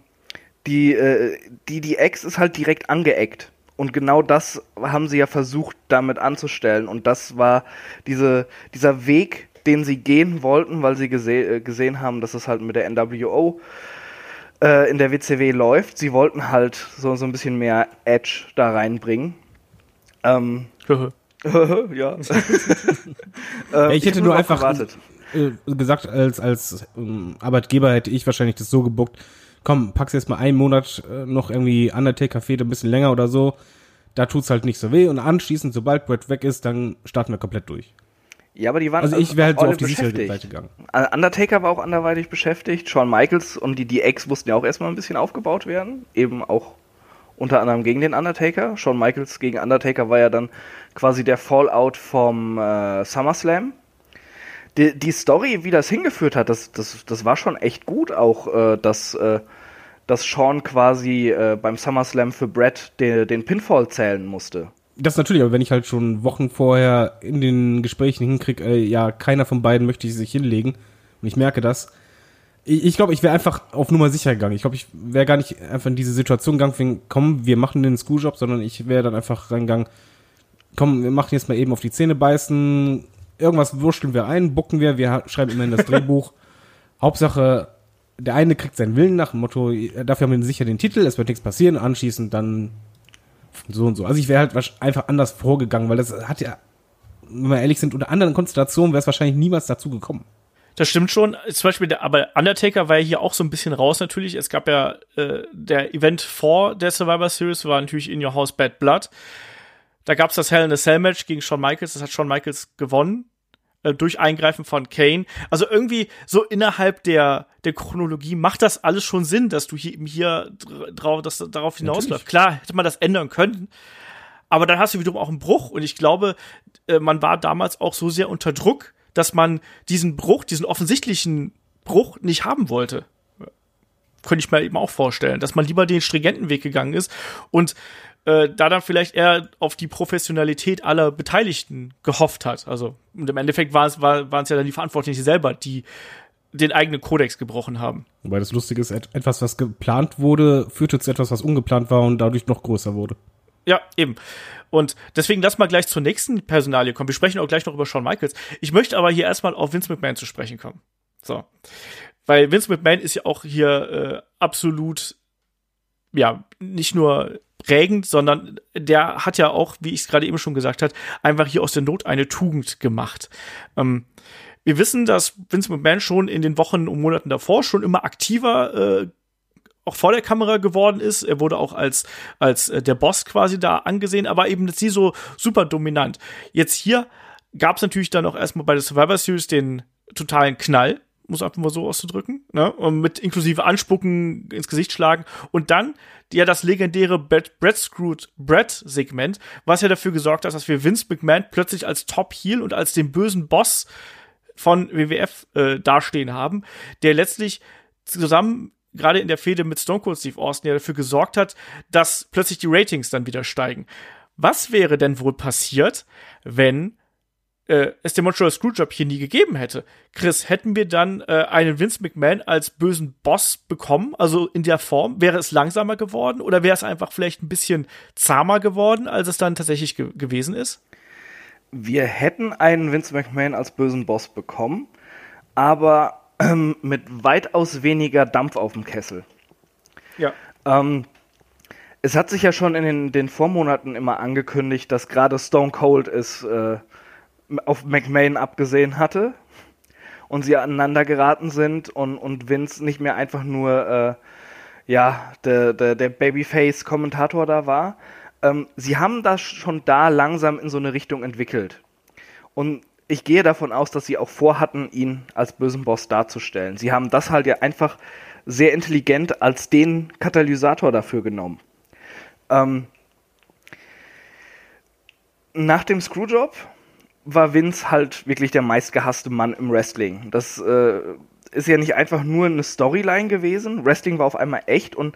die, äh, die, die Ex ist halt direkt angeeckt. Und genau das haben sie ja versucht, damit anzustellen. Und das war diese, dieser Weg, den sie gehen wollten, weil sie gese äh, gesehen haben, dass es halt mit der NWO äh, in der WCW läuft. Sie wollten halt so, so ein bisschen mehr Edge da reinbringen. Ähm, ja. äh, ich hätte ich nur einfach gewartet. Äh, gesagt, als, als ähm, Arbeitgeber hätte ich wahrscheinlich das so gebuckt, komm, pack's jetzt mal einen Monat äh, noch irgendwie Undertaker-Fehde ein bisschen länger oder so. Da tut's halt nicht so weh und anschließend, sobald Brett weg ist, dann starten wir komplett durch. Ja, aber die waren also ich wäre halt so auf die sichere Seite gegangen. Undertaker war auch anderweitig beschäftigt. Shawn Michaels und die DX mussten ja auch erstmal ein bisschen aufgebaut werden. Eben auch unter anderem gegen den Undertaker. Shawn Michaels gegen Undertaker war ja dann quasi der Fallout vom äh, SummerSlam. Die, die Story, wie das hingeführt hat, das, das, das war schon echt gut auch, äh, dass, äh, dass Shawn quasi äh, beim SummerSlam für Brett den, den Pinfall zählen musste. Das natürlich, aber wenn ich halt schon Wochen vorher in den Gesprächen hinkriege, äh, ja, keiner von beiden möchte sich hinlegen und ich merke das, ich, glaube, ich wäre einfach auf Nummer sicher gegangen. Ich glaube, ich wäre gar nicht einfach in diese Situation gegangen, wegen, komm, wir machen den Screwjob, sondern ich wäre dann einfach reingegangen, komm, wir machen jetzt mal eben auf die Zähne beißen, irgendwas wurschteln wir ein, bucken wir, wir schreiben immerhin das Drehbuch. Hauptsache, der eine kriegt seinen Willen nach dem Motto, dafür haben wir sicher den Titel, es wird nichts passieren, anschließend dann so und so. Also ich wäre halt einfach anders vorgegangen, weil das hat ja, wenn wir ehrlich sind, unter anderen Konstellationen wäre es wahrscheinlich niemals dazu gekommen. Das stimmt schon. Zum Beispiel, der, aber Undertaker war ja hier auch so ein bisschen raus natürlich. Es gab ja äh, der Event vor der Survivor Series, war natürlich In Your House Bad Blood. Da gab es das Hell in a Cell Match gegen Shawn Michaels. Das hat Shawn Michaels gewonnen äh, durch Eingreifen von Kane. Also irgendwie so innerhalb der der Chronologie macht das alles schon Sinn, dass du hier hier drauf, dass darauf hinausläuft. Klar hätte man das ändern können, aber dann hast du wiederum auch einen Bruch und ich glaube, äh, man war damals auch so sehr unter Druck, dass man diesen Bruch, diesen offensichtlichen Bruch nicht haben wollte. Könnte ich mir eben auch vorstellen, dass man lieber den stringenten Weg gegangen ist und äh, da dann vielleicht eher auf die Professionalität aller Beteiligten gehofft hat. Also und im Endeffekt war es, war, waren es ja dann die Verantwortlichen selber, die den eigenen Kodex gebrochen haben. Wobei das Lustige ist, etwas, was geplant wurde, führte zu etwas, was ungeplant war und dadurch noch größer wurde. Ja, eben. Und deswegen lass mal gleich zur nächsten Personalie kommen. Wir sprechen auch gleich noch über Shawn Michaels. Ich möchte aber hier erstmal auf Vince McMahon zu sprechen kommen. So. Weil Vince McMahon ist ja auch hier äh, absolut, ja, nicht nur prägend, sondern der hat ja auch, wie ich es gerade eben schon gesagt hat, einfach hier aus der Not eine Tugend gemacht. Ähm, wir wissen, dass Vince McMahon schon in den Wochen und Monaten davor schon immer aktiver äh, auch vor der Kamera geworden ist. Er wurde auch als, als äh, der Boss quasi da angesehen, aber eben nicht so super dominant. Jetzt hier gab es natürlich dann auch erstmal bei der Survivor Series den totalen Knall, muss einfach mal so auszudrücken, ne? Und mit inklusive Anspucken ins Gesicht schlagen und dann ja das legendäre Brett, Brett Screwed Brett Segment, was ja dafür gesorgt hat, dass wir Vince McMahon plötzlich als Top Heel und als den bösen Boss von WWF äh, dastehen haben, der letztlich zusammen gerade in der Fehde mit Stone Cold Steve Austin ja dafür gesorgt hat, dass plötzlich die Ratings dann wieder steigen. Was wäre denn wohl passiert, wenn äh, es den Montreal Screwjob hier nie gegeben hätte? Chris, hätten wir dann äh, einen Vince McMahon als bösen Boss bekommen? Also in der Form? Wäre es langsamer geworden oder wäre es einfach vielleicht ein bisschen zahmer geworden, als es dann tatsächlich ge gewesen ist? Wir hätten einen Vince McMahon als bösen Boss bekommen, aber ähm, mit weitaus weniger Dampf auf dem Kessel. Ja. Ähm, es hat sich ja schon in den, den Vormonaten immer angekündigt, dass gerade Stone Cold es äh, auf McMahon abgesehen hatte und sie aneinander geraten sind und, und Vince nicht mehr einfach nur äh, ja, der, der, der Babyface-Kommentator da war. Ähm, sie haben das schon da langsam in so eine Richtung entwickelt. Und ich gehe davon aus, dass sie auch vorhatten, ihn als bösen Boss darzustellen. Sie haben das halt ja einfach sehr intelligent als den Katalysator dafür genommen. Ähm, nach dem Screwjob war Vince halt wirklich der meistgehasste Mann im Wrestling. Das äh, ist ja nicht einfach nur eine Storyline gewesen. Wrestling war auf einmal echt und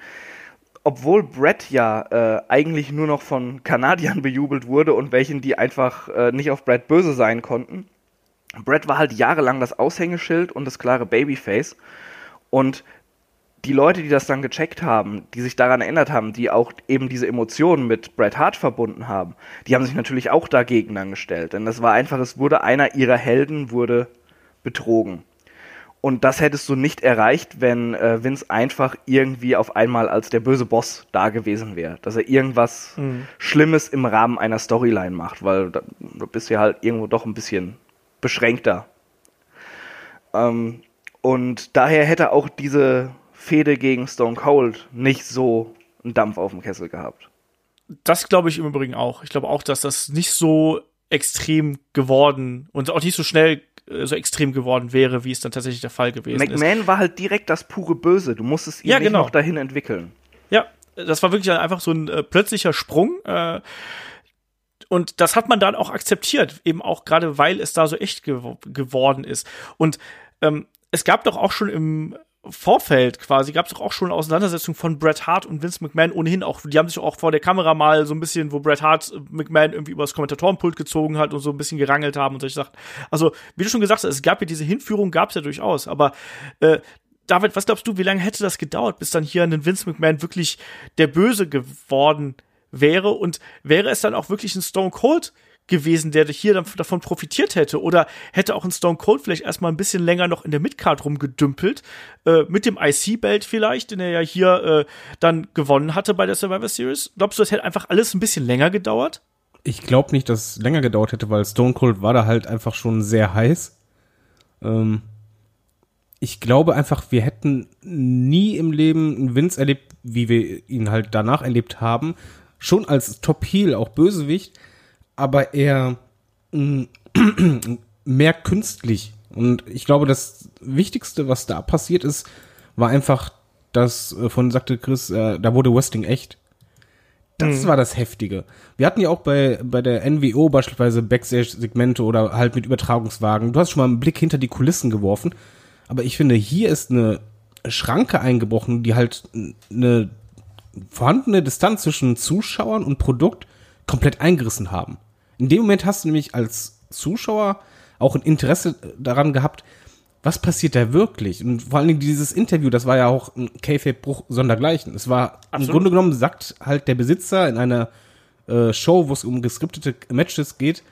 obwohl Brett ja äh, eigentlich nur noch von Kanadiern bejubelt wurde und welchen, die einfach äh, nicht auf Brett böse sein konnten, Brett war halt jahrelang das Aushängeschild und das klare Babyface. Und die Leute, die das dann gecheckt haben, die sich daran erinnert haben, die auch eben diese Emotionen mit Bret Hart verbunden haben, die haben sich natürlich auch dagegen dann gestellt. Denn das war einfach, es wurde einer ihrer Helden wurde betrogen. Und das hättest du nicht erreicht, wenn äh, Vince einfach irgendwie auf einmal als der böse Boss da gewesen wäre. Dass er irgendwas mhm. Schlimmes im Rahmen einer Storyline macht, weil da, da bist du ja halt irgendwo doch ein bisschen beschränkter. Ähm, und daher hätte auch diese Fehde gegen Stone Cold nicht so einen Dampf auf dem Kessel gehabt. Das glaube ich im Übrigen auch. Ich glaube auch, dass das nicht so extrem geworden und auch nicht so schnell äh, so extrem geworden wäre, wie es dann tatsächlich der Fall gewesen McMahon ist. McMahon war halt direkt das pure Böse. Du musstest ihn ja, nicht genau. noch dahin entwickeln. Ja, das war wirklich einfach so ein äh, plötzlicher Sprung. Äh, und das hat man dann auch akzeptiert, eben auch gerade weil es da so echt gew geworden ist. Und ähm, es gab doch auch schon im Vorfeld quasi gab es doch auch schon eine Auseinandersetzung von Bret Hart und Vince McMahon ohnehin auch. Die haben sich auch vor der Kamera mal so ein bisschen, wo Bret Hart McMahon irgendwie übers Kommentatorenpult gezogen hat und so ein bisschen gerangelt haben und solche Sachen. Also, wie du schon gesagt hast, es gab ja diese Hinführung, gab es ja durchaus. Aber äh, David, was glaubst du, wie lange hätte das gedauert, bis dann hier ein Vince McMahon wirklich der Böse geworden wäre? Und wäre es dann auch wirklich ein Stone Cold gewesen, der hier davon profitiert hätte. Oder hätte auch ein Stone Cold vielleicht erstmal ein bisschen länger noch in der Midcard rumgedümpelt, äh, mit dem IC-Belt vielleicht, den er ja hier äh, dann gewonnen hatte bei der Survivor Series. Glaubst du, es hätte einfach alles ein bisschen länger gedauert? Ich glaube nicht, dass es länger gedauert hätte, weil Stone Cold war da halt einfach schon sehr heiß. Ähm, ich glaube einfach, wir hätten nie im Leben einen Vince erlebt, wie wir ihn halt danach erlebt haben. Schon als Top Heel, auch Bösewicht aber eher mm, mehr künstlich. Und ich glaube, das Wichtigste, was da passiert ist, war einfach, dass äh, von sagte Chris, äh, da wurde Wrestling echt. Das mhm. war das Heftige. Wir hatten ja auch bei, bei der NWO beispielsweise Backstage-Segmente oder halt mit Übertragungswagen. Du hast schon mal einen Blick hinter die Kulissen geworfen. Aber ich finde, hier ist eine Schranke eingebrochen, die halt eine vorhandene Distanz zwischen Zuschauern und Produkt komplett eingerissen haben. In dem Moment hast du nämlich als Zuschauer auch ein Interesse daran gehabt, was passiert da wirklich? Und vor allen Dingen dieses Interview, das war ja auch ein Kayfabe-Bruch sondergleichen. Es war Absolut. im Grunde genommen, sagt halt der Besitzer in einer äh, Show, wo es um geskriptete Matches geht,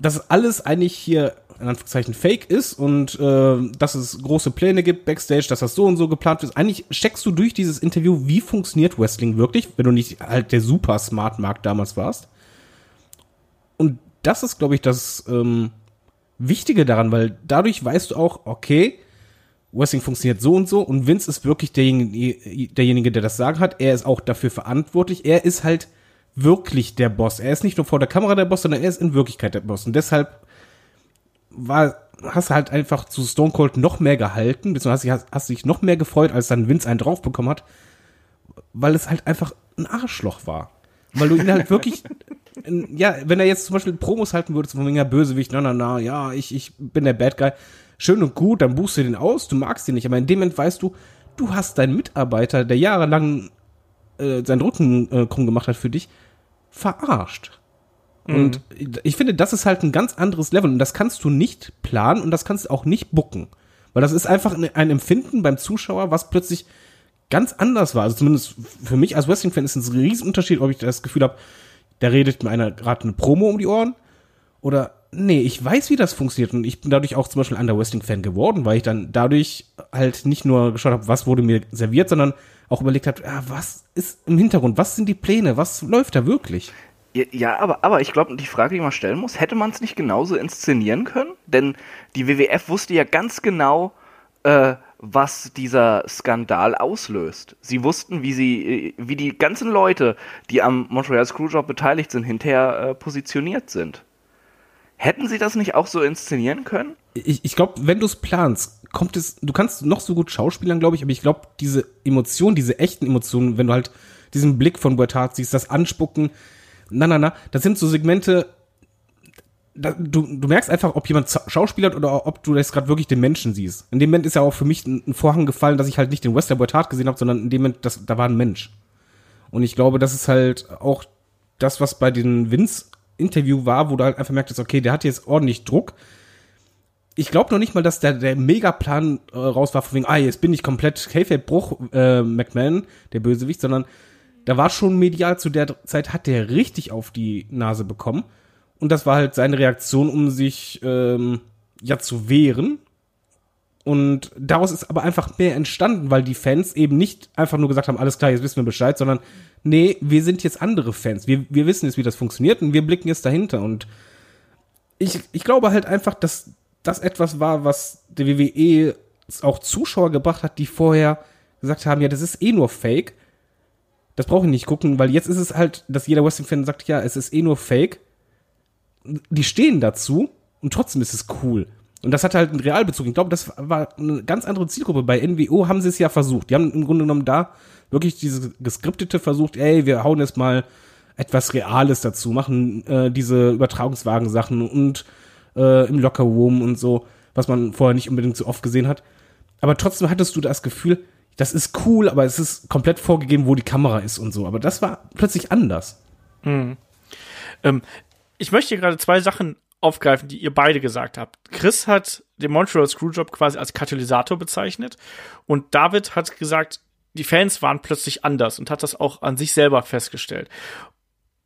dass alles eigentlich hier in Anführungszeichen fake ist und äh, dass es große Pläne gibt backstage, dass das so und so geplant ist. Eigentlich checkst du durch dieses Interview, wie funktioniert Wrestling wirklich, wenn du nicht halt der super Smart Markt damals warst. Und das ist, glaube ich, das ähm, Wichtige daran, weil dadurch weißt du auch, okay, Wrestling funktioniert so und so und Vince ist wirklich derjenige, derjenige, der das Sagen hat. Er ist auch dafür verantwortlich. Er ist halt wirklich der Boss. Er ist nicht nur vor der Kamera der Boss, sondern er ist in Wirklichkeit der Boss. Und deshalb war, hast du halt einfach zu Stone Cold noch mehr gehalten, beziehungsweise hast, hast dich noch mehr gefreut, als dann Vince einen drauf bekommen hat, weil es halt einfach ein Arschloch war. Weil du ihn halt wirklich, ja, wenn er jetzt zum Beispiel Promos halten würde, von wegen Bösewicht, na, na, na, ja, ich, ich bin der Bad Guy, schön und gut, dann buchst du den aus, du magst ihn nicht, aber in dem Moment weißt du, du hast deinen Mitarbeiter, der jahrelang äh, seinen Rücken äh, krumm gemacht hat für dich, verarscht. Mhm. Und ich finde, das ist halt ein ganz anderes Level und das kannst du nicht planen und das kannst du auch nicht bucken. Weil das ist einfach ein Empfinden beim Zuschauer, was plötzlich ganz anders war. Also zumindest für mich als Wrestling-Fan ist es ein Riesenunterschied, ob ich das Gefühl habe, da redet mir einer gerade eine Promo um die Ohren oder nee, ich weiß, wie das funktioniert und ich bin dadurch auch zum Beispiel ein Wrestling-Fan geworden, weil ich dann dadurch halt nicht nur geschaut habe, was wurde mir serviert, sondern auch überlegt habe, ja, was ist im Hintergrund, was sind die Pläne, was läuft da wirklich? Ja, aber, aber ich glaube, die Frage, die man stellen muss, hätte man es nicht genauso inszenieren können? Denn die WWF wusste ja ganz genau, äh, was dieser Skandal auslöst. Sie wussten, wie sie, äh, wie die ganzen Leute, die am Montreal Screwjob beteiligt sind, hinterher äh, positioniert sind. Hätten sie das nicht auch so inszenieren können? Ich, ich glaube, wenn du es planst, kommt es, du kannst noch so gut schauspielern, glaube ich, aber ich glaube, diese Emotionen, diese echten Emotionen, wenn du halt diesen Blick von Bertard siehst, das Anspucken, na, na, na, das sind so Segmente, da, du, du merkst einfach, ob jemand schauspielert oder ob du das gerade wirklich den Menschen siehst. In dem Moment ist ja auch für mich ein, Vorhang gefallen, dass ich halt nicht den Western Boy Tart gesehen habe, sondern in dem Moment, das, da war ein Mensch. Und ich glaube, das ist halt auch das, was bei den Vince-Interview war, wo du halt einfach merktest, okay, der hat jetzt ordentlich Druck. Ich glaube noch nicht mal, dass der, der Megaplan äh, raus war, von wegen, ah, jetzt bin ich komplett Kayfabe-Bruch, äh, McMahon, der Bösewicht, sondern da war schon medial zu der Zeit, hat der richtig auf die Nase bekommen. Und das war halt seine Reaktion, um sich ähm, ja zu wehren. Und daraus ist aber einfach mehr entstanden, weil die Fans eben nicht einfach nur gesagt haben, alles klar, jetzt wissen wir Bescheid, sondern nee, wir sind jetzt andere Fans. Wir, wir wissen jetzt, wie das funktioniert und wir blicken jetzt dahinter. Und ich, ich glaube halt einfach, dass das etwas war, was der WWE auch Zuschauer gebracht hat, die vorher gesagt haben, ja, das ist eh nur Fake. Das brauche ich nicht gucken, weil jetzt ist es halt, dass jeder Wrestling-Fan sagt, ja, es ist eh nur Fake. Die stehen dazu und trotzdem ist es cool. Und das hat halt einen Realbezug. Ich glaube, das war eine ganz andere Zielgruppe. Bei NWO haben sie es ja versucht. Die haben im Grunde genommen da wirklich diese geskriptete versucht, ey, wir hauen jetzt mal etwas Reales dazu, machen äh, diese Übertragungswagen-Sachen und äh, im Lockerroom und so, was man vorher nicht unbedingt so oft gesehen hat. Aber trotzdem hattest du das Gefühl, das ist cool, aber es ist komplett vorgegeben, wo die Kamera ist und so. Aber das war plötzlich anders. Mhm. Ähm, ich möchte hier gerade zwei Sachen aufgreifen, die ihr beide gesagt habt. Chris hat den Montreal Screwjob quasi als Katalysator bezeichnet und David hat gesagt, die Fans waren plötzlich anders und hat das auch an sich selber festgestellt.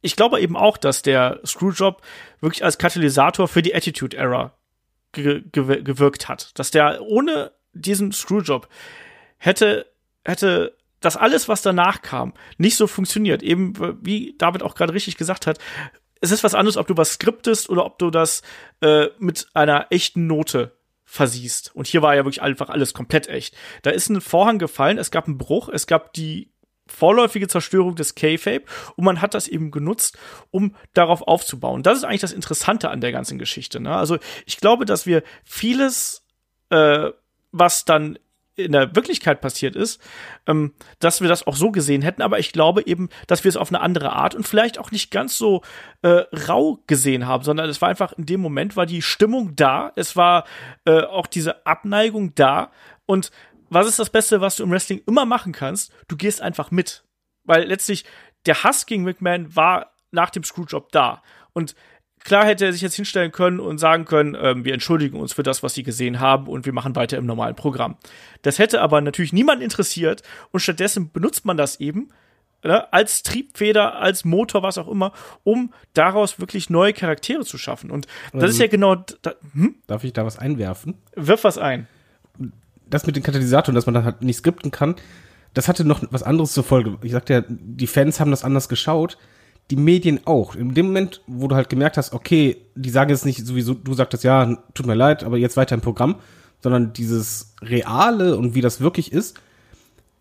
Ich glaube eben auch, dass der Screwjob wirklich als Katalysator für die Attitude Era ge ge gewirkt hat. Dass der ohne diesen Screwjob hätte, hätte das alles, was danach kam, nicht so funktioniert. Eben, wie David auch gerade richtig gesagt hat, es ist was anderes, ob du was skriptest oder ob du das äh, mit einer echten Note versiehst. Und hier war ja wirklich einfach alles komplett echt. Da ist ein Vorhang gefallen, es gab einen Bruch, es gab die vorläufige Zerstörung des K-Fape und man hat das eben genutzt, um darauf aufzubauen. Das ist eigentlich das Interessante an der ganzen Geschichte. Ne? Also ich glaube, dass wir vieles, äh, was dann in der Wirklichkeit passiert ist, ähm, dass wir das auch so gesehen hätten. Aber ich glaube eben, dass wir es auf eine andere Art und vielleicht auch nicht ganz so äh, rau gesehen haben, sondern es war einfach in dem Moment war die Stimmung da, es war äh, auch diese Abneigung da. Und was ist das Beste, was du im Wrestling immer machen kannst? Du gehst einfach mit, weil letztlich der Hass gegen McMahon war nach dem Screwjob da und Klar hätte er sich jetzt hinstellen können und sagen können, ähm, wir entschuldigen uns für das, was sie gesehen haben und wir machen weiter im normalen Programm. Das hätte aber natürlich niemand interessiert und stattdessen benutzt man das eben ne, als Triebfeder, als Motor, was auch immer, um daraus wirklich neue Charaktere zu schaffen. Und das ähm, ist ja genau. Da, hm? Darf ich da was einwerfen? Wirf was ein. Das mit den Katalysatoren, dass man das halt nicht skripten kann, das hatte noch was anderes zur Folge. Ich sagte ja, die Fans haben das anders geschaut die Medien auch. In dem Moment, wo du halt gemerkt hast, okay, die sagen jetzt nicht sowieso, du sagtest ja, tut mir leid, aber jetzt weiter im Programm, sondern dieses Reale und wie das wirklich ist,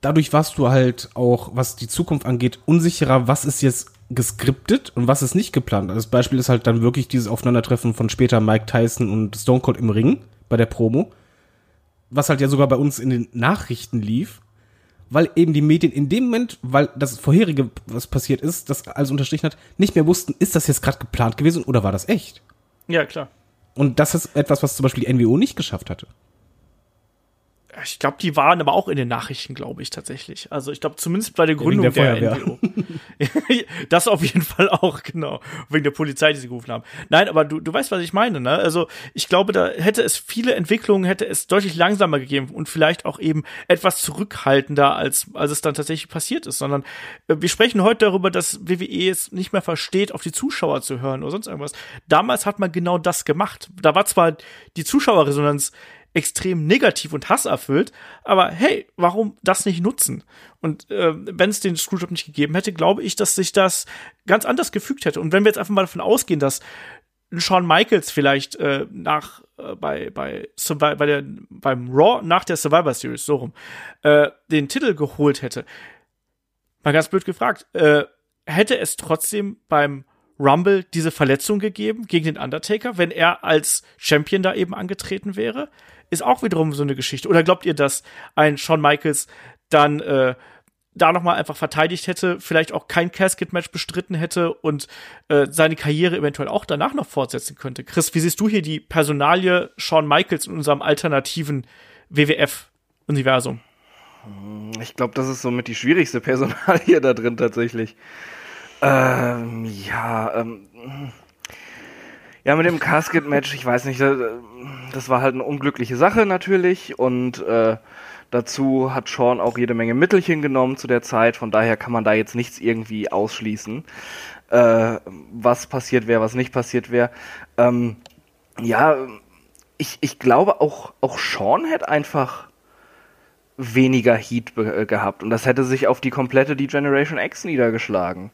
dadurch warst du halt auch, was die Zukunft angeht, unsicherer, was ist jetzt geskriptet und was ist nicht geplant. Also das Beispiel ist halt dann wirklich dieses Aufeinandertreffen von später Mike Tyson und Stone Cold im Ring bei der Promo, was halt ja sogar bei uns in den Nachrichten lief weil eben die Medien in dem Moment, weil das vorherige, was passiert ist, das alles unterstrichen hat, nicht mehr wussten, ist das jetzt gerade geplant gewesen oder war das echt? Ja, klar. Und das ist etwas, was zum Beispiel die NWO nicht geschafft hatte. Ich glaube, die waren aber auch in den Nachrichten, glaube ich, tatsächlich. Also ich glaube, zumindest bei der Gründung der, der NWO. das auf jeden Fall auch, genau. Wegen der Polizei, die sie gerufen haben. Nein, aber du, du weißt, was ich meine, ne? Also ich glaube, da hätte es viele Entwicklungen, hätte es deutlich langsamer gegeben und vielleicht auch eben etwas zurückhaltender, als, als es dann tatsächlich passiert ist. Sondern äh, wir sprechen heute darüber, dass WWE es nicht mehr versteht, auf die Zuschauer zu hören oder sonst irgendwas. Damals hat man genau das gemacht. Da war zwar die Zuschauerresonanz extrem negativ und hasserfüllt. Aber hey, warum das nicht nutzen? Und äh, wenn es den Screwjob nicht gegeben hätte, glaube ich, dass sich das ganz anders gefügt hätte. Und wenn wir jetzt einfach mal davon ausgehen, dass Shawn Michaels vielleicht äh, nach äh, bei bei, bei der beim Raw nach der Survivor Series so rum äh, den Titel geholt hätte, mal ganz blöd gefragt, äh, hätte es trotzdem beim Rumble diese Verletzung gegeben gegen den Undertaker, wenn er als Champion da eben angetreten wäre? Ist auch wiederum so eine Geschichte. Oder glaubt ihr, dass ein Shawn Michaels dann äh, da nochmal einfach verteidigt hätte, vielleicht auch kein Casket-Match bestritten hätte und äh, seine Karriere eventuell auch danach noch fortsetzen könnte. Chris, wie siehst du hier die Personalie Shawn Michaels in unserem alternativen WWF-Universum? Ich glaube, das ist somit die schwierigste Personalie da drin tatsächlich. Ähm, ja, ähm, ja, mit dem Casket-Match, ich weiß nicht, das war halt eine unglückliche Sache natürlich und äh, dazu hat Sean auch jede Menge Mittelchen genommen zu der Zeit, von daher kann man da jetzt nichts irgendwie ausschließen, äh, was passiert wäre, was nicht passiert wäre. Ähm, ja, ich, ich glaube auch, auch Sean hätte einfach weniger Heat äh, gehabt und das hätte sich auf die komplette Degeneration X niedergeschlagen.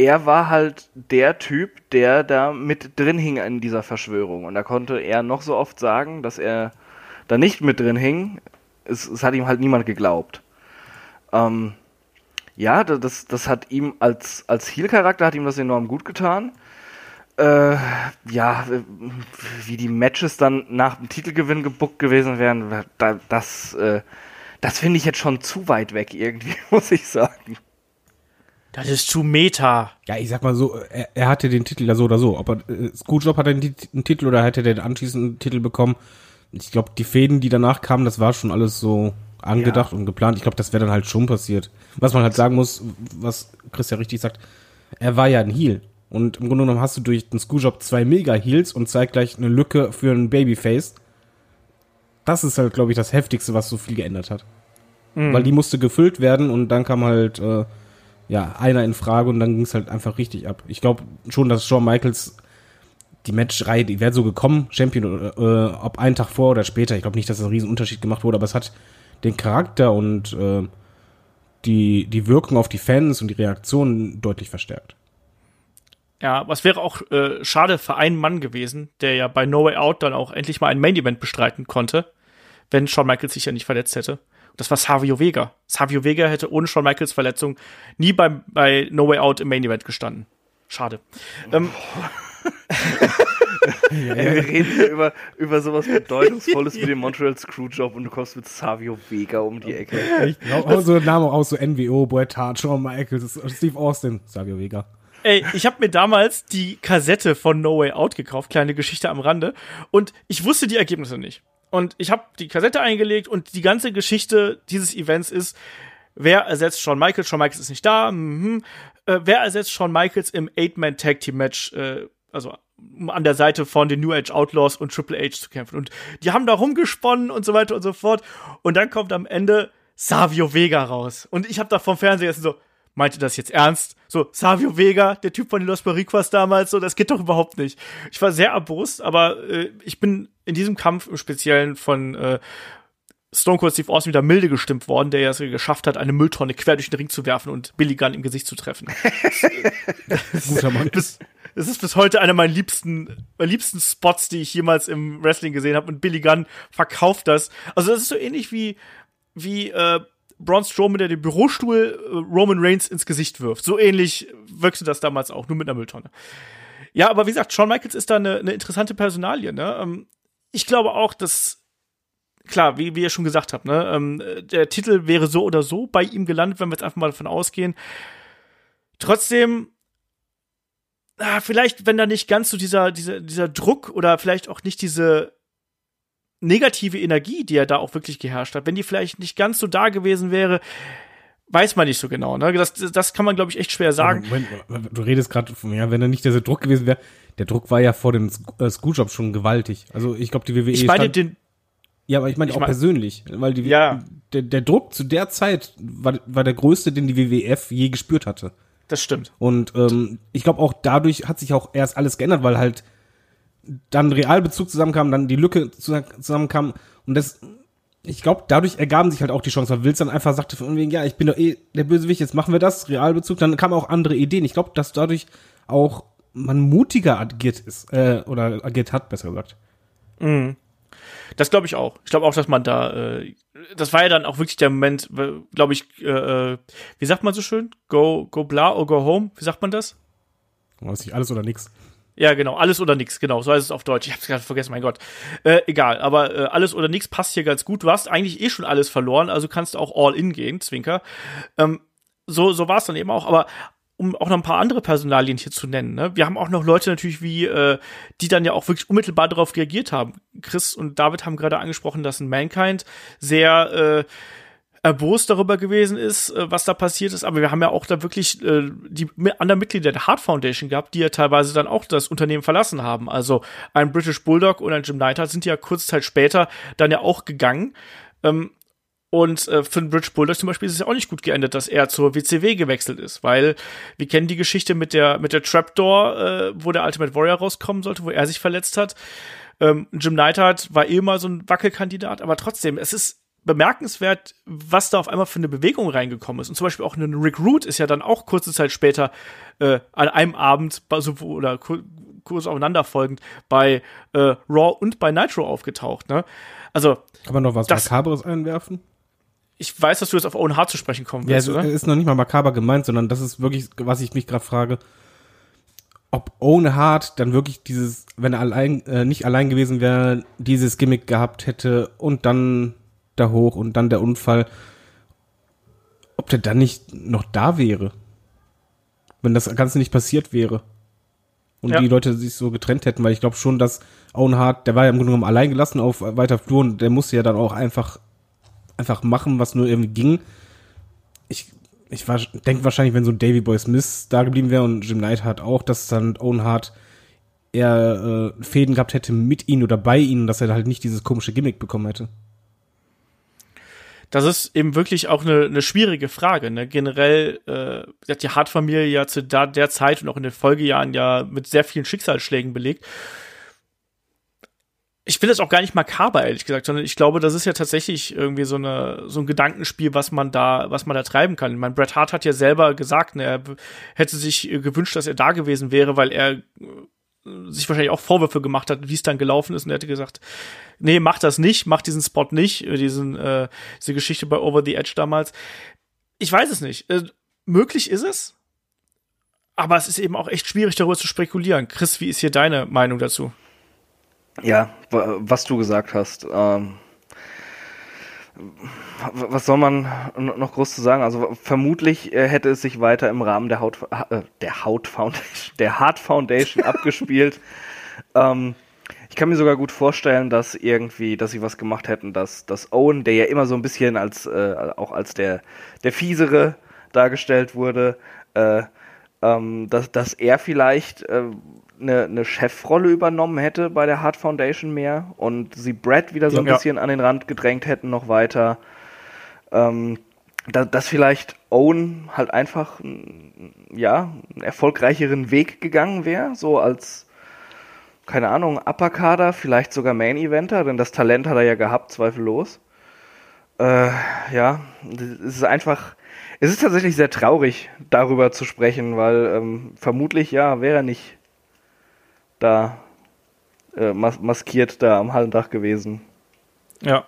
Er war halt der Typ, der da mit drin hing in dieser Verschwörung und da konnte er noch so oft sagen, dass er da nicht mit drin hing. Es, es hat ihm halt niemand geglaubt. Ähm, ja, das, das hat ihm als, als Heel-Charakter hat ihm das enorm gut getan. Äh, ja, wie die Matches dann nach dem Titelgewinn gebuckt gewesen wären, das, äh, das finde ich jetzt schon zu weit weg irgendwie, muss ich sagen. Das ist zu meta. Ja, ich sag mal so, er, er hatte den Titel ja so oder so. Ob er, äh, Screwjob hat einen, einen Titel oder hätte der anschließend einen Titel bekommen. Ich glaube, die Fäden, die danach kamen, das war schon alles so angedacht ja. und geplant. Ich glaube, das wäre dann halt schon passiert. Was man halt sagen muss, was Chris ja richtig sagt, er war ja ein Heel. Und im Grunde genommen hast du durch den Screwjob zwei Mega-Heals und zeitgleich eine Lücke für ein Babyface das ist halt, glaube ich, das Heftigste, was so viel geändert hat. Mhm. Weil die musste gefüllt werden und dann kam halt äh, ja einer in Frage und dann ging es halt einfach richtig ab. Ich glaube schon, dass Shawn Michaels die Matchreihe, die wäre so gekommen, Champion, äh, ob einen Tag vor oder später. Ich glaube nicht, dass das ein Riesenunterschied gemacht wurde, aber es hat den Charakter und äh, die, die Wirkung auf die Fans und die Reaktionen deutlich verstärkt. Ja, was wäre auch äh, schade für einen Mann gewesen, der ja bei No Way Out dann auch endlich mal ein Main Event bestreiten konnte, wenn Shawn Michaels sich ja nicht verletzt hätte. Das war Savio Vega. Savio Vega hätte ohne Shawn Michaels Verletzung nie beim, bei No Way Out im Main Event gestanden. Schade. Ähm, ja, wir reden hier über, über sowas Bedeutungsvolles wie den Montreal Screwjob und du kommst mit Savio Vega um die Ecke. Ich hau so Namen aus, so NWO, Bret Hart, Shawn Michaels, Steve Austin, Savio Vega. Ey, ich habe mir damals die Kassette von No Way Out gekauft, kleine Geschichte am Rande, und ich wusste die Ergebnisse nicht. Und ich habe die Kassette eingelegt und die ganze Geschichte dieses Events ist, wer ersetzt Shawn Michaels? Shawn Michaels ist nicht da. Mhm. Äh, wer ersetzt Shawn Michaels im Eight-Man Tag Team Match? Äh, also an der Seite von den New Age Outlaws und Triple H zu kämpfen. Und die haben da rumgesponnen und so weiter und so fort. Und dann kommt am Ende Savio Vega raus. Und ich habe da vom Fernseher so, meinte das jetzt ernst. So, Savio Vega, der Typ von den Los Boricuas damals, so, das geht doch überhaupt nicht. Ich war sehr erbost, aber äh, ich bin in diesem Kampf im Speziellen von äh, Stone Cold Steve Austin wieder milde gestimmt worden, der ja es geschafft hat, eine Mülltonne quer durch den Ring zu werfen und Billy Gunn im Gesicht zu treffen. Guter Mann. Das, das ist bis heute einer meiner liebsten, meiner liebsten Spots, die ich jemals im Wrestling gesehen habe. Und Billy Gunn verkauft das. Also das ist so ähnlich wie wie äh, Braun Strowman, der den Bürostuhl äh, Roman Reigns ins Gesicht wirft. So ähnlich wirkte das damals auch, nur mit einer Mülltonne. Ja, aber wie gesagt, Shawn Michaels ist da eine, eine interessante Personalie. Ne? Ähm, ich glaube auch, dass klar, wie, wie ihr schon gesagt habt, ne, ähm, der Titel wäre so oder so bei ihm gelandet, wenn wir jetzt einfach mal davon ausgehen. Trotzdem, ah, vielleicht, wenn da nicht ganz so dieser, dieser, dieser Druck oder vielleicht auch nicht diese negative Energie, die ja da auch wirklich geherrscht hat, wenn die vielleicht nicht ganz so da gewesen wäre, weiß man nicht so genau. Ne? Das, das kann man, glaube ich, echt schwer sagen. Moment, du redest gerade von, ja, wenn da nicht dieser Druck gewesen wäre, der Druck war ja vor dem äh, Schooljob schon gewaltig. Also ich glaube, die WWE. Ich meine den. Ja, aber ich meine auch mein, persönlich, weil die, ja. der, der Druck zu der Zeit war, war der größte, den die WWF je gespürt hatte. Das stimmt. Und ähm, ich glaube auch dadurch hat sich auch erst alles geändert, weil halt dann Realbezug zusammenkam, dann die Lücke zusammenkam und das, ich glaube, dadurch ergaben sich halt auch die Chancen, weil Wills dann einfach sagte von wegen, ja, ich bin doch eh der Bösewicht, jetzt machen wir das, Realbezug, dann kamen auch andere Ideen. Ich glaube, dass dadurch auch man mutiger agiert ist, äh, oder agiert hat, besser gesagt. Mhm. Das glaube ich auch. Ich glaube auch, dass man da, äh, das war ja dann auch wirklich der Moment, glaube ich, äh, äh, wie sagt man so schön? Go, go bla or go home? Wie sagt man das? Weiß nicht, alles oder nix. Ja, genau, alles oder nichts, genau, so heißt es auf Deutsch. Ich hab's gerade vergessen, mein Gott. Äh, egal, aber äh, alles oder nichts passt hier ganz gut. Du hast eigentlich eh schon alles verloren, also kannst auch all in gehen, Zwinker. Ähm, so so war es dann eben auch, aber um auch noch ein paar andere Personalien hier zu nennen. Ne? Wir haben auch noch Leute natürlich wie, äh, die dann ja auch wirklich unmittelbar darauf reagiert haben. Chris und David haben gerade angesprochen, dass ein Mankind sehr äh, erbost darüber gewesen ist, äh, was da passiert ist. Aber wir haben ja auch da wirklich äh, die anderen Mitglieder der Hart Foundation gehabt, die ja teilweise dann auch das Unternehmen verlassen haben. Also ein British Bulldog und ein Jim Neidhart sind ja kurze Zeit später dann ja auch gegangen. Ähm, und äh, für den Bridge Bulldog zum Beispiel ist es ja auch nicht gut geendet, dass er zur WCW gewechselt ist, weil wir kennen die Geschichte mit der mit der Trapdoor, äh, wo der Ultimate Warrior rauskommen sollte, wo er sich verletzt hat. Ähm, Jim Neidhart war eh mal so ein Wackelkandidat, aber trotzdem, es ist bemerkenswert, was da auf einmal für eine Bewegung reingekommen ist. Und zum Beispiel auch ein Rick Root ist ja dann auch kurze Zeit später äh, an einem Abend so, oder kurz aufeinanderfolgend bei äh, Raw und bei Nitro aufgetaucht. Ne? Also kann man noch was das, Makaberes einwerfen? Ich weiß, dass du jetzt auf Owen Hart zu sprechen kommen willst, ja, oder? ist noch nicht mal makaber gemeint, sondern das ist wirklich, was ich mich gerade frage, ob Owen Hart dann wirklich dieses, wenn er allein äh, nicht allein gewesen wäre, dieses Gimmick gehabt hätte und dann da hoch und dann der Unfall, ob der dann nicht noch da wäre. Wenn das Ganze nicht passiert wäre. Und ja. die Leute sich so getrennt hätten, weil ich glaube schon, dass Owen Hart, der war ja im Grunde genommen allein gelassen auf weiter Flur und der musste ja dann auch einfach, einfach machen, was nur irgendwie ging. Ich, ich denke wahrscheinlich, wenn so Davy Boy Smith da geblieben wäre und Jim Knight hat auch, dass dann Owen Hart eher äh, Fäden gehabt hätte mit ihnen oder bei ihnen, dass er halt nicht dieses komische Gimmick bekommen hätte das ist eben wirklich auch eine, eine schwierige Frage. Ne? Generell äh, hat die Hart-Familie ja zu da, der Zeit und auch in den Folgejahren ja mit sehr vielen Schicksalsschlägen belegt. Ich finde es auch gar nicht makaber, ehrlich gesagt, sondern ich glaube, das ist ja tatsächlich irgendwie so, eine, so ein Gedankenspiel, was man da, was man da treiben kann. Ich meine, Bret Hart hat ja selber gesagt, ne, er hätte sich gewünscht, dass er da gewesen wäre, weil er sich wahrscheinlich auch Vorwürfe gemacht hat, wie es dann gelaufen ist. Und er hätte gesagt, nee, mach das nicht, mach diesen Spot nicht, äh, diesen, äh, diese Geschichte bei Over the Edge damals. Ich weiß es nicht. Äh, möglich ist es, aber es ist eben auch echt schwierig, darüber zu spekulieren. Chris, wie ist hier deine Meinung dazu? Ja, was du gesagt hast. Ähm was soll man noch groß zu sagen? Also vermutlich äh, hätte es sich weiter im Rahmen der Haut äh, der Haut Foundation, der Heart Foundation abgespielt. Ähm, ich kann mir sogar gut vorstellen, dass irgendwie, dass sie was gemacht hätten, dass, dass Owen, der ja immer so ein bisschen als äh, auch als der der fiesere dargestellt wurde, äh, ähm, dass, dass er vielleicht äh, eine, eine Chefrolle übernommen hätte bei der Hart Foundation mehr und sie Brad wieder so ein ja. bisschen an den Rand gedrängt hätten noch weiter. Ähm, da, dass vielleicht Owen halt einfach ja, einen erfolgreicheren Weg gegangen wäre, so als keine Ahnung, Upper Kader, vielleicht sogar Main Eventer, denn das Talent hat er ja gehabt, zweifellos. Äh, ja, es ist einfach, es ist tatsächlich sehr traurig, darüber zu sprechen, weil ähm, vermutlich, ja, wäre er nicht da äh, mas maskiert da am Hallendach gewesen. Ja.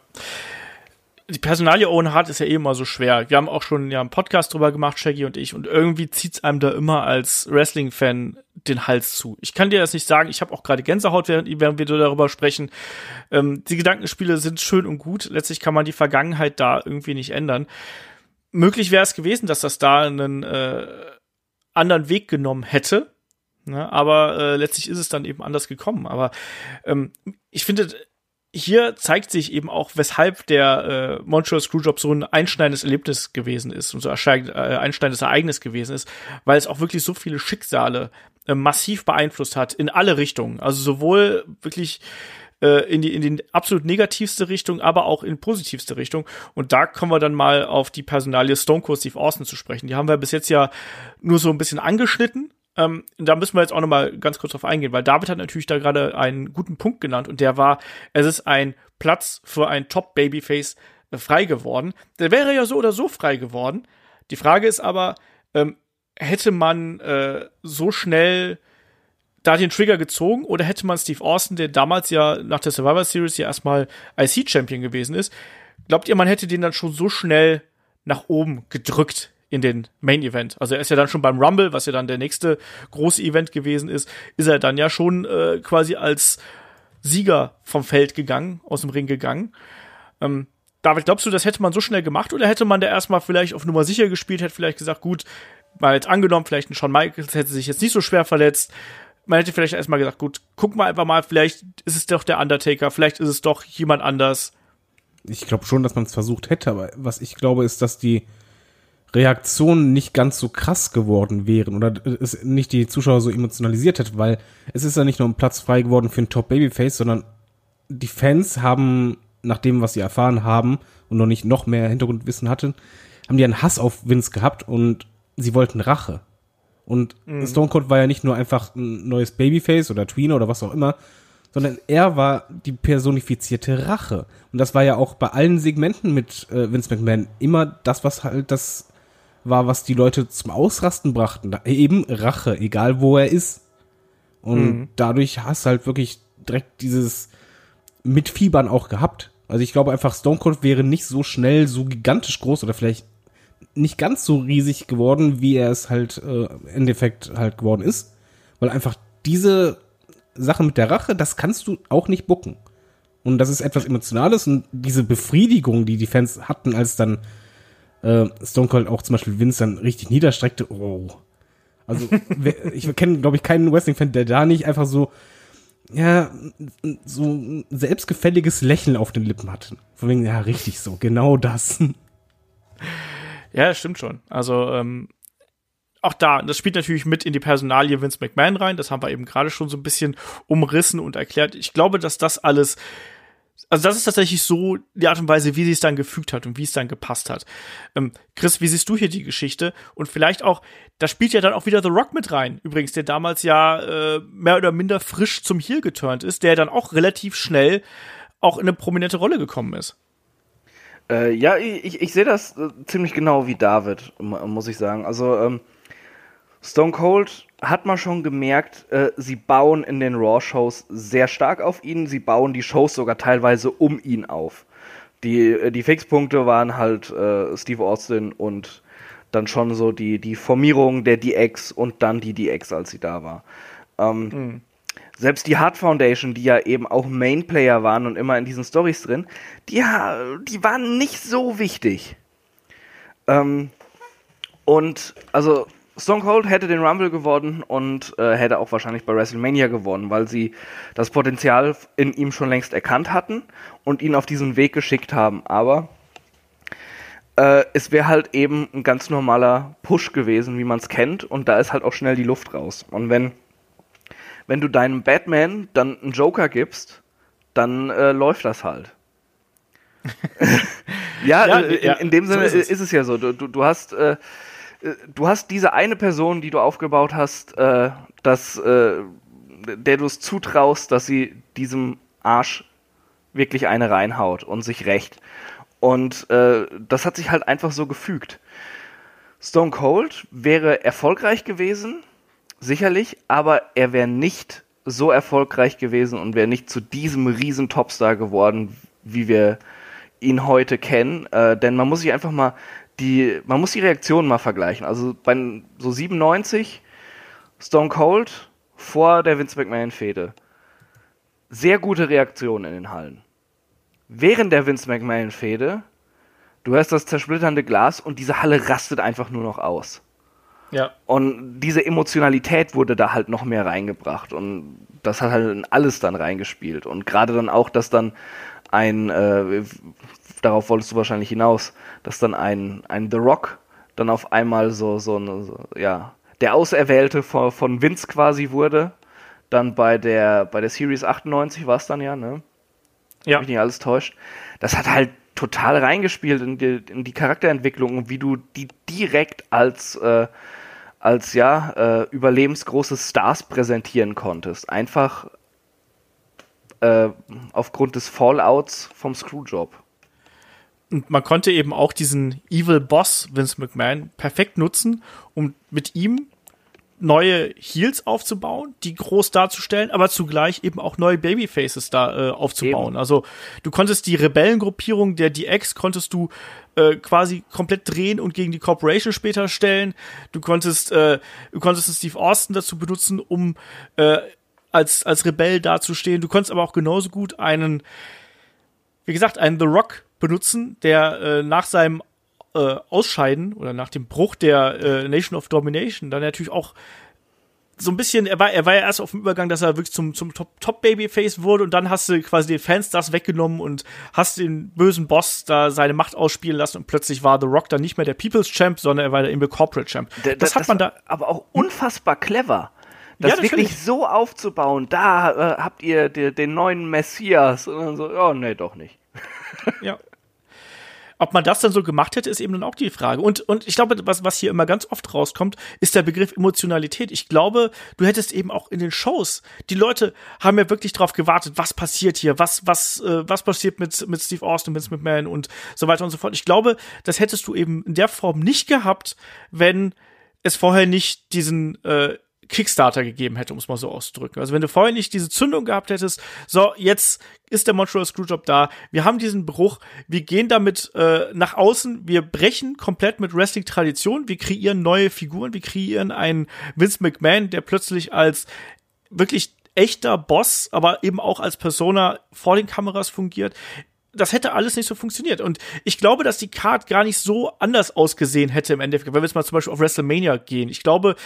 Die Personalie Owen Hart ist ja eh immer so schwer. Wir haben auch schon ja einen Podcast drüber gemacht, Shaggy und ich, und irgendwie zieht's einem da immer als Wrestling-Fan den Hals zu. Ich kann dir das nicht sagen. Ich habe auch gerade Gänsehaut, während, während wir darüber sprechen. Ähm, die Gedankenspiele sind schön und gut. Letztlich kann man die Vergangenheit da irgendwie nicht ändern. Möglich wäre es gewesen, dass das da einen äh, anderen Weg genommen hätte Ne? Aber äh, letztlich ist es dann eben anders gekommen. Aber ähm, ich finde, hier zeigt sich eben auch, weshalb der äh, Montreal Screwjob so ein einschneidendes Erlebnis gewesen ist und so ein äh, einschneidendes Ereignis gewesen ist, weil es auch wirklich so viele Schicksale äh, massiv beeinflusst hat in alle Richtungen. Also sowohl wirklich äh, in die in die absolut negativste Richtung, aber auch in positivste Richtung. Und da kommen wir dann mal auf die Personalie Stone Cold Steve Austin zu sprechen. Die haben wir bis jetzt ja nur so ein bisschen angeschnitten ähm, da müssen wir jetzt auch noch mal ganz kurz drauf eingehen, weil David hat natürlich da gerade einen guten Punkt genannt und der war, es ist ein Platz für ein Top-Babyface äh, frei geworden. Der wäre ja so oder so frei geworden. Die Frage ist aber, ähm, hätte man äh, so schnell da den Trigger gezogen oder hätte man Steve Austin, der damals ja nach der Survivor Series ja erstmal IC-Champion gewesen ist, glaubt ihr, man hätte den dann schon so schnell nach oben gedrückt in den Main Event. Also er ist ja dann schon beim Rumble, was ja dann der nächste große Event gewesen ist, ist er dann ja schon äh, quasi als Sieger vom Feld gegangen, aus dem Ring gegangen. Ähm, David, glaubst du, das hätte man so schnell gemacht oder hätte man da erstmal vielleicht auf Nummer sicher gespielt, hätte vielleicht gesagt, gut, mal jetzt angenommen, vielleicht ein Shawn Michaels hätte sich jetzt nicht so schwer verletzt. Man hätte vielleicht erstmal gesagt, gut, guck mal einfach mal, vielleicht ist es doch der Undertaker, vielleicht ist es doch jemand anders. ich glaube schon, dass man es versucht hätte, aber was ich glaube, ist, dass die Reaktionen nicht ganz so krass geworden wären oder es nicht die Zuschauer so emotionalisiert hätte, weil es ist ja nicht nur ein Platz frei geworden für ein Top Babyface, sondern die Fans haben nach dem, was sie erfahren haben und noch nicht noch mehr Hintergrundwissen hatten, haben die einen Hass auf Vince gehabt und sie wollten Rache. Und mhm. Stone Cold war ja nicht nur einfach ein neues Babyface oder Tweener oder was auch immer, sondern er war die personifizierte Rache. Und das war ja auch bei allen Segmenten mit äh, Vince McMahon immer das, was halt das war, was die Leute zum Ausrasten brachten. Eben Rache, egal wo er ist. Und mhm. dadurch hast du halt wirklich direkt dieses Mitfiebern auch gehabt. Also ich glaube einfach, Stone Cold wäre nicht so schnell so gigantisch groß oder vielleicht nicht ganz so riesig geworden, wie er es halt äh, im Endeffekt halt geworden ist. Weil einfach diese Sache mit der Rache, das kannst du auch nicht bucken. Und das ist etwas Emotionales und diese Befriedigung, die die Fans hatten, als dann äh, Stone Cold auch zum Beispiel Vince dann richtig niederstreckte, oh. Also ich kenne, glaube ich, keinen Wrestling-Fan, der da nicht einfach so, ja, so ein selbstgefälliges Lächeln auf den Lippen hatte. Von wegen, ja, richtig so, genau das. Ja, stimmt schon. Also, ähm, auch da, das spielt natürlich mit in die Personalie Vince McMahon rein. Das haben wir eben gerade schon so ein bisschen umrissen und erklärt. Ich glaube, dass das alles, also das ist tatsächlich so die Art und Weise, wie sie es dann gefügt hat und wie es dann gepasst hat. Ähm, Chris, wie siehst du hier die Geschichte? Und vielleicht auch, da spielt ja dann auch wieder The Rock mit rein. Übrigens, der damals ja äh, mehr oder minder frisch zum Heel geturnt ist, der dann auch relativ schnell auch in eine prominente Rolle gekommen ist. Äh, ja, ich, ich sehe das äh, ziemlich genau wie David, muss ich sagen. Also, ähm, Stone Cold hat man schon gemerkt, äh, sie bauen in den Raw-Shows sehr stark auf ihn. Sie bauen die Shows sogar teilweise um ihn auf. Die, äh, die Fixpunkte waren halt äh, Steve Austin und dann schon so die, die Formierung der DX und dann die DX, als sie da war. Ähm, mhm. Selbst die Hard Foundation, die ja eben auch Mainplayer waren und immer in diesen Stories drin, die, die waren nicht so wichtig. Ähm, und also Stone Cold hätte den Rumble gewonnen und äh, hätte auch wahrscheinlich bei WrestleMania gewonnen, weil sie das Potenzial in ihm schon längst erkannt hatten und ihn auf diesen Weg geschickt haben. Aber äh, es wäre halt eben ein ganz normaler Push gewesen, wie man es kennt, und da ist halt auch schnell die Luft raus. Und wenn, wenn du deinem Batman dann einen Joker gibst, dann äh, läuft das halt. ja, ja, äh, in, in, dem Sinne so ist, es. ist, es. ja so. Du, du, du hast äh, du hast diese eine Person, die du aufgebaut hast, äh, dass, äh, der du es zutraust, dass sie diesem Arsch wirklich eine reinhaut und sich rächt. Und äh, das hat sich halt einfach so gefügt. Stone Cold wäre erfolgreich gewesen, sicherlich, aber er wäre nicht so erfolgreich gewesen und wäre nicht zu diesem riesen Topstar geworden, wie wir ihn heute kennen. Äh, denn man muss sich einfach mal die, man muss die Reaktionen mal vergleichen. Also bei so 97 Stone Cold vor der Vince McMahon-Fehde. Sehr gute Reaktionen in den Hallen. Während der Vince McMahon-Fehde, du hörst das zersplitternde Glas und diese Halle rastet einfach nur noch aus. Ja. Und diese Emotionalität wurde da halt noch mehr reingebracht und das hat halt in alles dann reingespielt. Und gerade dann auch, dass dann ein, äh, darauf wolltest du wahrscheinlich hinaus, dass dann ein, ein The Rock dann auf einmal so, so, eine, so ja, der Auserwählte von, von Vince quasi wurde. Dann bei der, bei der Series 98 war es dann ja, ne? Ja. Wenn mich nicht alles täuscht. Das hat halt total reingespielt in die, in die Charakterentwicklung und wie du die direkt als, äh, als ja, äh, überlebensgroße Stars präsentieren konntest. Einfach äh, aufgrund des Fallouts vom Screwjob. Und man konnte eben auch diesen Evil Boss Vince McMahon perfekt nutzen, um mit ihm neue Heels aufzubauen, die groß darzustellen, aber zugleich eben auch neue Babyfaces da äh, aufzubauen. Eben. Also du konntest die Rebellengruppierung der DX konntest du äh, quasi komplett drehen und gegen die Corporation später stellen. Du konntest äh, du konntest Steve Austin dazu benutzen, um äh, als als Rebell dazustehen. Du konntest aber auch genauso gut einen wie gesagt, einen The Rock benutzen, der äh, nach seinem äh, Ausscheiden oder nach dem Bruch der äh, Nation of Domination dann natürlich auch so ein bisschen, er war, er war ja erst auf dem Übergang, dass er wirklich zum, zum Top, Top wurde und dann hast du quasi den Fans das weggenommen und hast den bösen Boss da seine Macht ausspielen lassen und plötzlich war The Rock dann nicht mehr der People's Champ, sondern er war der Corporate Champ. das, das hat man da. Aber auch unfassbar clever. Das ja, wirklich so aufzubauen, da äh, habt ihr den, den neuen Messias und dann so, ja, nee, doch nicht. ja. Ob man das dann so gemacht hätte, ist eben dann auch die Frage. Und, und ich glaube, was, was hier immer ganz oft rauskommt, ist der Begriff Emotionalität. Ich glaube, du hättest eben auch in den Shows, die Leute haben ja wirklich darauf gewartet, was passiert hier, was, was, äh, was passiert mit, mit Steve Austin, Vince McMahon und so weiter und so fort. Ich glaube, das hättest du eben in der Form nicht gehabt, wenn es vorher nicht diesen äh, Kickstarter gegeben hätte, um es mal so auszudrücken. Also wenn du vorher nicht diese Zündung gehabt hättest, so, jetzt ist der Montreal Screwjob da, wir haben diesen Bruch, wir gehen damit äh, nach außen, wir brechen komplett mit Wrestling-Tradition, wir kreieren neue Figuren, wir kreieren einen Vince McMahon, der plötzlich als wirklich echter Boss, aber eben auch als Persona vor den Kameras fungiert das hätte alles nicht so funktioniert. Und ich glaube, dass die Card gar nicht so anders ausgesehen hätte im Endeffekt, wenn wir jetzt mal zum Beispiel auf WrestleMania gehen. Ich glaube,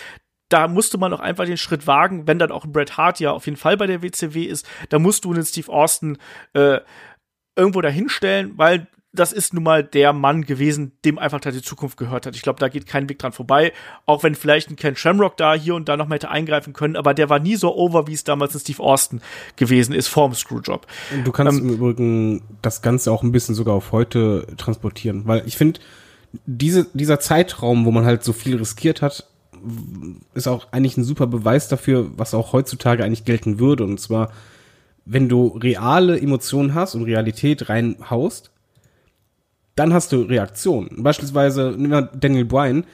da musste man auch einfach den Schritt wagen, wenn dann auch ein Bret Hart ja auf jeden Fall bei der WCW ist, da musst du einen Steve Austin äh, irgendwo dahinstellen, weil das ist nun mal der Mann gewesen, dem einfach da die Zukunft gehört hat. Ich glaube, da geht kein Weg dran vorbei. Auch wenn vielleicht ein Ken Shamrock da hier und da noch mal hätte eingreifen können, aber der war nie so over, wie es damals ein Steve Austin gewesen ist, vorm Screwjob. Du kannst ähm, im Übrigen das Ganze auch ein bisschen sogar auf heute transportieren, weil ich finde, diese, dieser Zeitraum, wo man halt so viel riskiert hat, ist auch eigentlich ein super Beweis dafür, was auch heutzutage eigentlich gelten würde. Und zwar, wenn du reale Emotionen hast und Realität reinhaust, dann hast du Reaktionen. Beispielsweise, nehmen wir Daniel Bryan.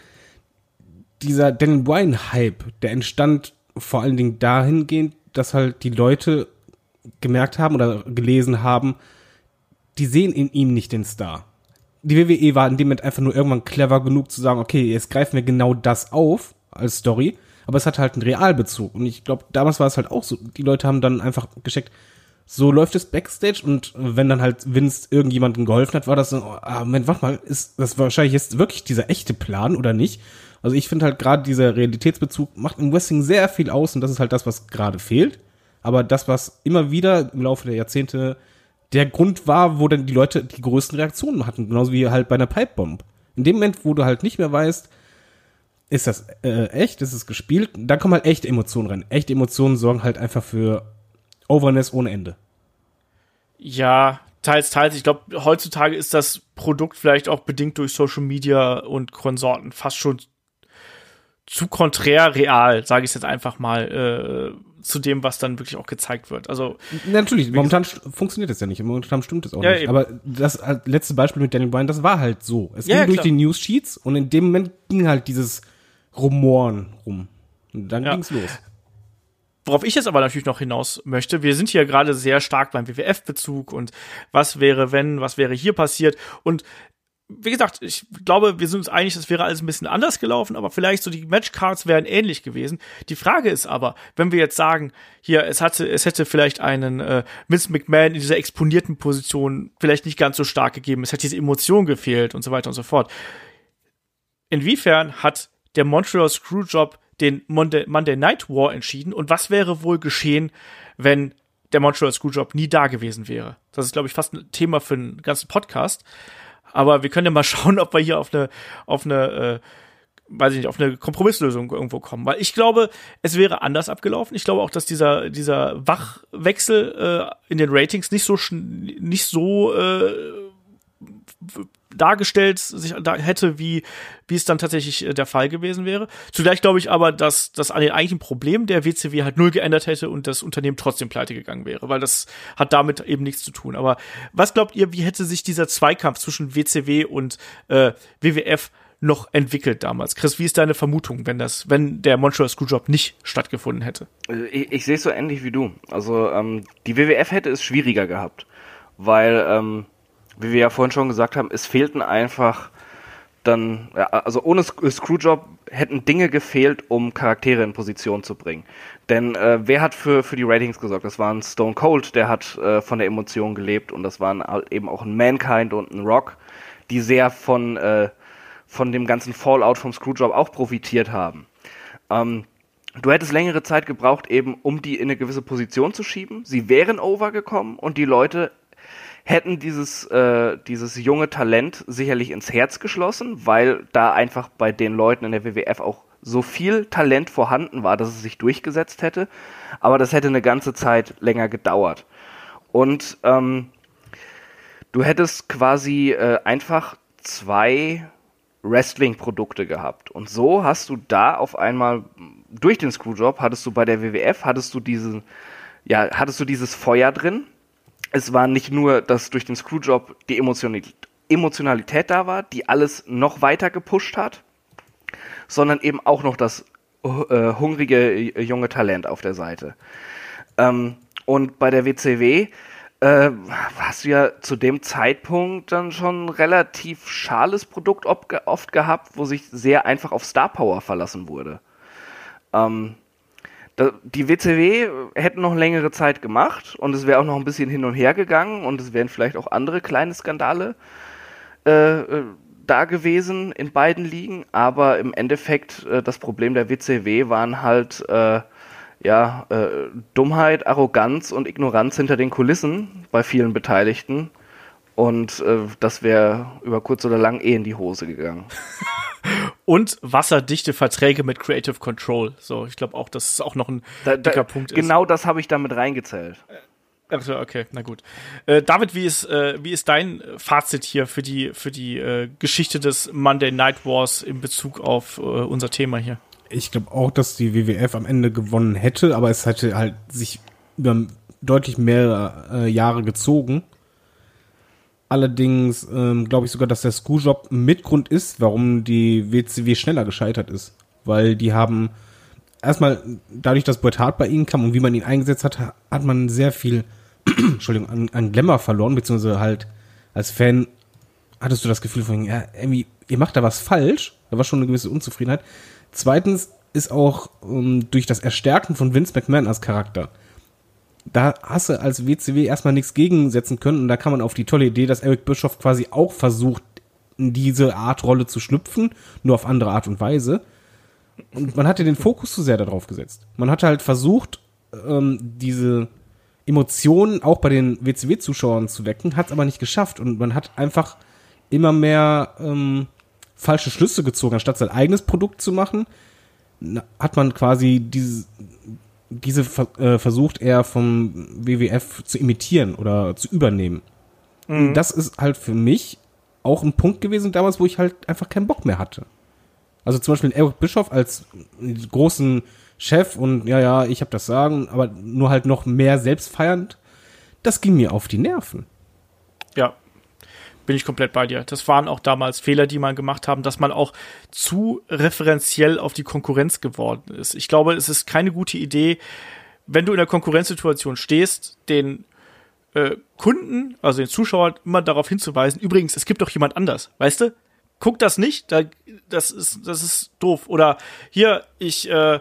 Dieser Daniel Bryan-Hype, der entstand vor allen Dingen dahingehend, dass halt die Leute gemerkt haben oder gelesen haben, die sehen in ihm nicht den Star die WWE war in dem Moment einfach nur irgendwann clever genug zu sagen, okay, jetzt greifen wir genau das auf als Story, aber es hat halt einen Realbezug. Und ich glaube, damals war es halt auch so. Die Leute haben dann einfach gecheckt, so läuft es Backstage und wenn dann halt Vince irgendjemandem geholfen hat, war das so, ah, Moment, warte mal, ist das wahrscheinlich jetzt wirklich dieser echte Plan oder nicht? Also ich finde halt gerade dieser Realitätsbezug macht im Wrestling sehr viel aus und das ist halt das, was gerade fehlt. Aber das, was immer wieder im Laufe der Jahrzehnte der Grund war, wo dann die Leute die größten Reaktionen hatten, genauso wie halt bei einer Pipebomb. In dem Moment, wo du halt nicht mehr weißt, ist das äh, echt, ist es gespielt, dann kommen halt echte Emotionen rein. Echte Emotionen sorgen halt einfach für Overness ohne Ende. Ja, teils, teils. Ich glaube, heutzutage ist das Produkt vielleicht auch bedingt durch Social Media und Konsorten fast schon zu konträr real, sage ich jetzt einfach mal. Äh, zu dem, was dann wirklich auch gezeigt wird. Also natürlich, momentan funktioniert das ja nicht. Momentan stimmt es auch ja, nicht. Eben. Aber das letzte Beispiel mit Daniel Bryan, das war halt so. Es ging ja, durch die News Sheets und in dem Moment ging halt dieses Rumoren rum. Und dann ja. ging's los. Worauf ich jetzt aber natürlich noch hinaus möchte, wir sind hier gerade sehr stark beim WWF-Bezug und was wäre, wenn, was wäre hier passiert. Und wie gesagt, ich glaube, wir sind uns einig, das wäre alles ein bisschen anders gelaufen, aber vielleicht so die Matchcards wären ähnlich gewesen. Die Frage ist aber, wenn wir jetzt sagen, hier, es hatte, es hätte vielleicht einen äh, Vince McMahon in dieser exponierten Position vielleicht nicht ganz so stark gegeben, es hätte diese Emotion gefehlt und so weiter und so fort. Inwiefern hat der Montreal Screwjob den Monday, Monday Night War entschieden und was wäre wohl geschehen, wenn der Montreal Screwjob nie da gewesen wäre? Das ist, glaube ich, fast ein Thema für einen ganzen Podcast. Aber wir können ja mal schauen, ob wir hier auf eine, auf eine, äh, weiß ich nicht, auf eine Kompromisslösung irgendwo kommen. Weil ich glaube, es wäre anders abgelaufen. Ich glaube auch, dass dieser, dieser Wachwechsel äh, in den Ratings nicht so, nicht so äh, dargestellt sich da hätte, wie, wie es dann tatsächlich äh, der Fall gewesen wäre. Zugleich glaube ich aber, dass das an den eigentlichen Problemen der WCW halt null geändert hätte und das Unternehmen trotzdem pleite gegangen wäre, weil das hat damit eben nichts zu tun. Aber was glaubt ihr, wie hätte sich dieser Zweikampf zwischen WCW und äh, WWF noch entwickelt damals. Chris, wie ist deine Vermutung, wenn das, wenn der Montreal Screwjob nicht stattgefunden hätte? Also ich, ich sehe es so ähnlich wie du. Also ähm, die WWF hätte es schwieriger gehabt, weil ähm, wie wir ja vorhin schon gesagt haben, es fehlten einfach dann, ja, also ohne Screwjob hätten Dinge gefehlt, um Charaktere in Position zu bringen. Denn äh, wer hat für, für die Ratings gesorgt? Das war ein Stone Cold, der hat äh, von der Emotion gelebt und das waren eben auch ein Mankind und ein Rock, die sehr von, äh, von dem ganzen Fallout vom Screwjob auch profitiert haben. Ähm, du hättest längere Zeit gebraucht, eben um die in eine gewisse Position zu schieben. Sie wären overgekommen und die Leute hätten dieses, äh, dieses junge Talent sicherlich ins Herz geschlossen, weil da einfach bei den Leuten in der WWF auch so viel Talent vorhanden war, dass es sich durchgesetzt hätte. Aber das hätte eine ganze Zeit länger gedauert. Und ähm, du hättest quasi äh, einfach zwei Wrestling-Produkte gehabt. Und so hast du da auf einmal durch den Screwjob hattest du bei der WWF hattest du diesen ja hattest du dieses Feuer drin. Es war nicht nur, dass durch den Screwjob die Emotionalität da war, die alles noch weiter gepusht hat, sondern eben auch noch das äh, hungrige junge Talent auf der Seite. Ähm, und bei der WCW äh, hast du ja zu dem Zeitpunkt dann schon ein relativ schales Produkt oft gehabt, wo sich sehr einfach auf Star Power verlassen wurde. Ähm, die WCW hätten noch längere Zeit gemacht und es wäre auch noch ein bisschen hin und her gegangen und es wären vielleicht auch andere kleine Skandale äh, äh da gewesen in beiden Ligen, aber im Endeffekt äh, das Problem der WCW waren halt äh, ja, äh, Dummheit, Arroganz und Ignoranz hinter den Kulissen bei vielen Beteiligten. Und äh, das wäre über kurz oder lang eh in die Hose gegangen. und wasserdichte Verträge mit Creative Control. So, ich glaube auch, das ist auch noch ein da, da, dicker Punkt. Genau ist. das habe ich damit reingezählt. Achso, okay, na gut. Äh, David, wie ist, äh, wie ist dein Fazit hier für die, für die äh, Geschichte des Monday Night Wars in Bezug auf äh, unser Thema hier? ich glaube auch, dass die WWF am Ende gewonnen hätte, aber es hätte halt sich über deutlich mehr äh, Jahre gezogen. Allerdings ähm, glaube ich sogar, dass der Screwjob Mitgrund ist, warum die WCW schneller gescheitert ist. Weil die haben erstmal, dadurch, dass Bret Hart bei ihnen kam und wie man ihn eingesetzt hat, hat man sehr viel Entschuldigung, an, an Glamour verloren, beziehungsweise halt als Fan hattest du das Gefühl von, ja, irgendwie, ihr macht da was falsch. Da war schon eine gewisse Unzufriedenheit. Zweitens ist auch um, durch das Erstärken von Vince McMahon als Charakter. Da hast du als WCW erstmal nichts gegensetzen können und da kann man auf die tolle Idee, dass Eric Bischoff quasi auch versucht, in diese Art Rolle zu schlüpfen, nur auf andere Art und Weise. Und man hatte den Fokus zu sehr darauf gesetzt. Man hatte halt versucht, ähm, diese Emotionen auch bei den WCW-Zuschauern zu wecken, hat es aber nicht geschafft. Und man hat einfach immer mehr ähm, falsche Schlüsse gezogen. Anstatt sein eigenes Produkt zu machen, hat man quasi diese, diese äh, versucht eher vom WWF zu imitieren oder zu übernehmen. Mhm. Das ist halt für mich auch ein Punkt gewesen damals, wo ich halt einfach keinen Bock mehr hatte. Also zum Beispiel Eric Bischoff als großen Chef und ja, ja, ich habe das Sagen, aber nur halt noch mehr selbstfeiernd, das ging mir auf die Nerven. Ja, bin ich komplett bei dir. Das waren auch damals Fehler, die man gemacht haben, dass man auch zu referenziell auf die Konkurrenz geworden ist. Ich glaube, es ist keine gute Idee, wenn du in der Konkurrenzsituation stehst, den äh, Kunden, also den Zuschauern, immer darauf hinzuweisen, übrigens, es gibt doch jemand anders, weißt du? Guck das nicht, da, das ist, das ist doof. Oder hier, ich, äh,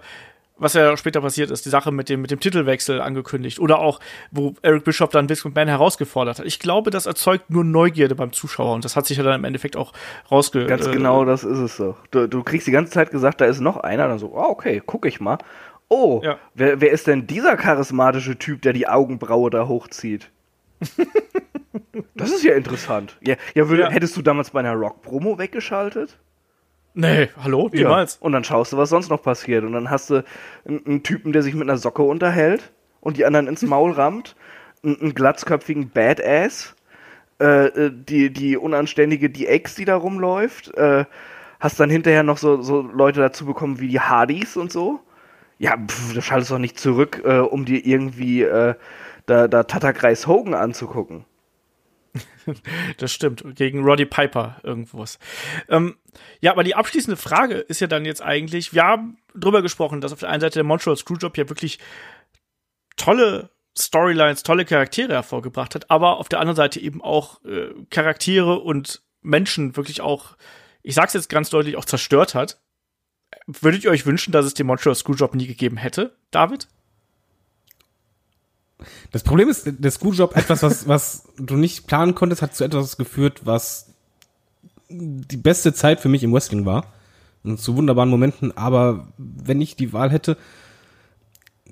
was ja später passiert ist, die Sache mit dem, mit dem Titelwechsel angekündigt. Oder auch, wo Eric Bishop dann Vince McMahon herausgefordert hat. Ich glaube, das erzeugt nur Neugierde beim Zuschauer und das hat sich ja dann im Endeffekt auch rausge... Ganz äh, genau, das ist es doch. Du, du kriegst die ganze Zeit gesagt, da ist noch einer, dann so, oh, okay, guck ich mal. Oh, ja. wer, wer ist denn dieser charismatische Typ, der die Augenbraue da hochzieht? das ist ja interessant. Ja, ja, würde, ja. hättest du damals bei einer Rock-Promo weggeschaltet? Nee, hallo, niemals. Ja. Und dann schaust du, was sonst noch passiert. Und dann hast du einen, Typen, der sich mit einer Socke unterhält und die anderen ins Maul rammt, einen, glatzköpfigen Badass, äh, äh die, die unanständige DX, die da rumläuft, äh, hast dann hinterher noch so, so Leute dazu bekommen wie die Hardys und so. Ja, pff, du schaltest doch nicht zurück, äh, um dir irgendwie äh, da, da Tatterkreis Hogan anzugucken. das stimmt. Gegen Roddy Piper irgendwas. Ähm, ja, aber die abschließende Frage ist ja dann jetzt eigentlich, wir haben drüber gesprochen, dass auf der einen Seite der Montreal Screwjob ja wirklich tolle Storylines, tolle Charaktere hervorgebracht hat, aber auf der anderen Seite eben auch äh, Charaktere und Menschen wirklich auch, ich sag's jetzt ganz deutlich, auch zerstört hat. Würdet ihr euch wünschen, dass es den Montreal Screwjob nie gegeben hätte, David? Das Problem ist, der Screwjob, etwas, was, was du nicht planen konntest, hat zu etwas geführt, was die beste Zeit für mich im Wrestling war. und zu wunderbaren Momenten, aber wenn ich die Wahl hätte,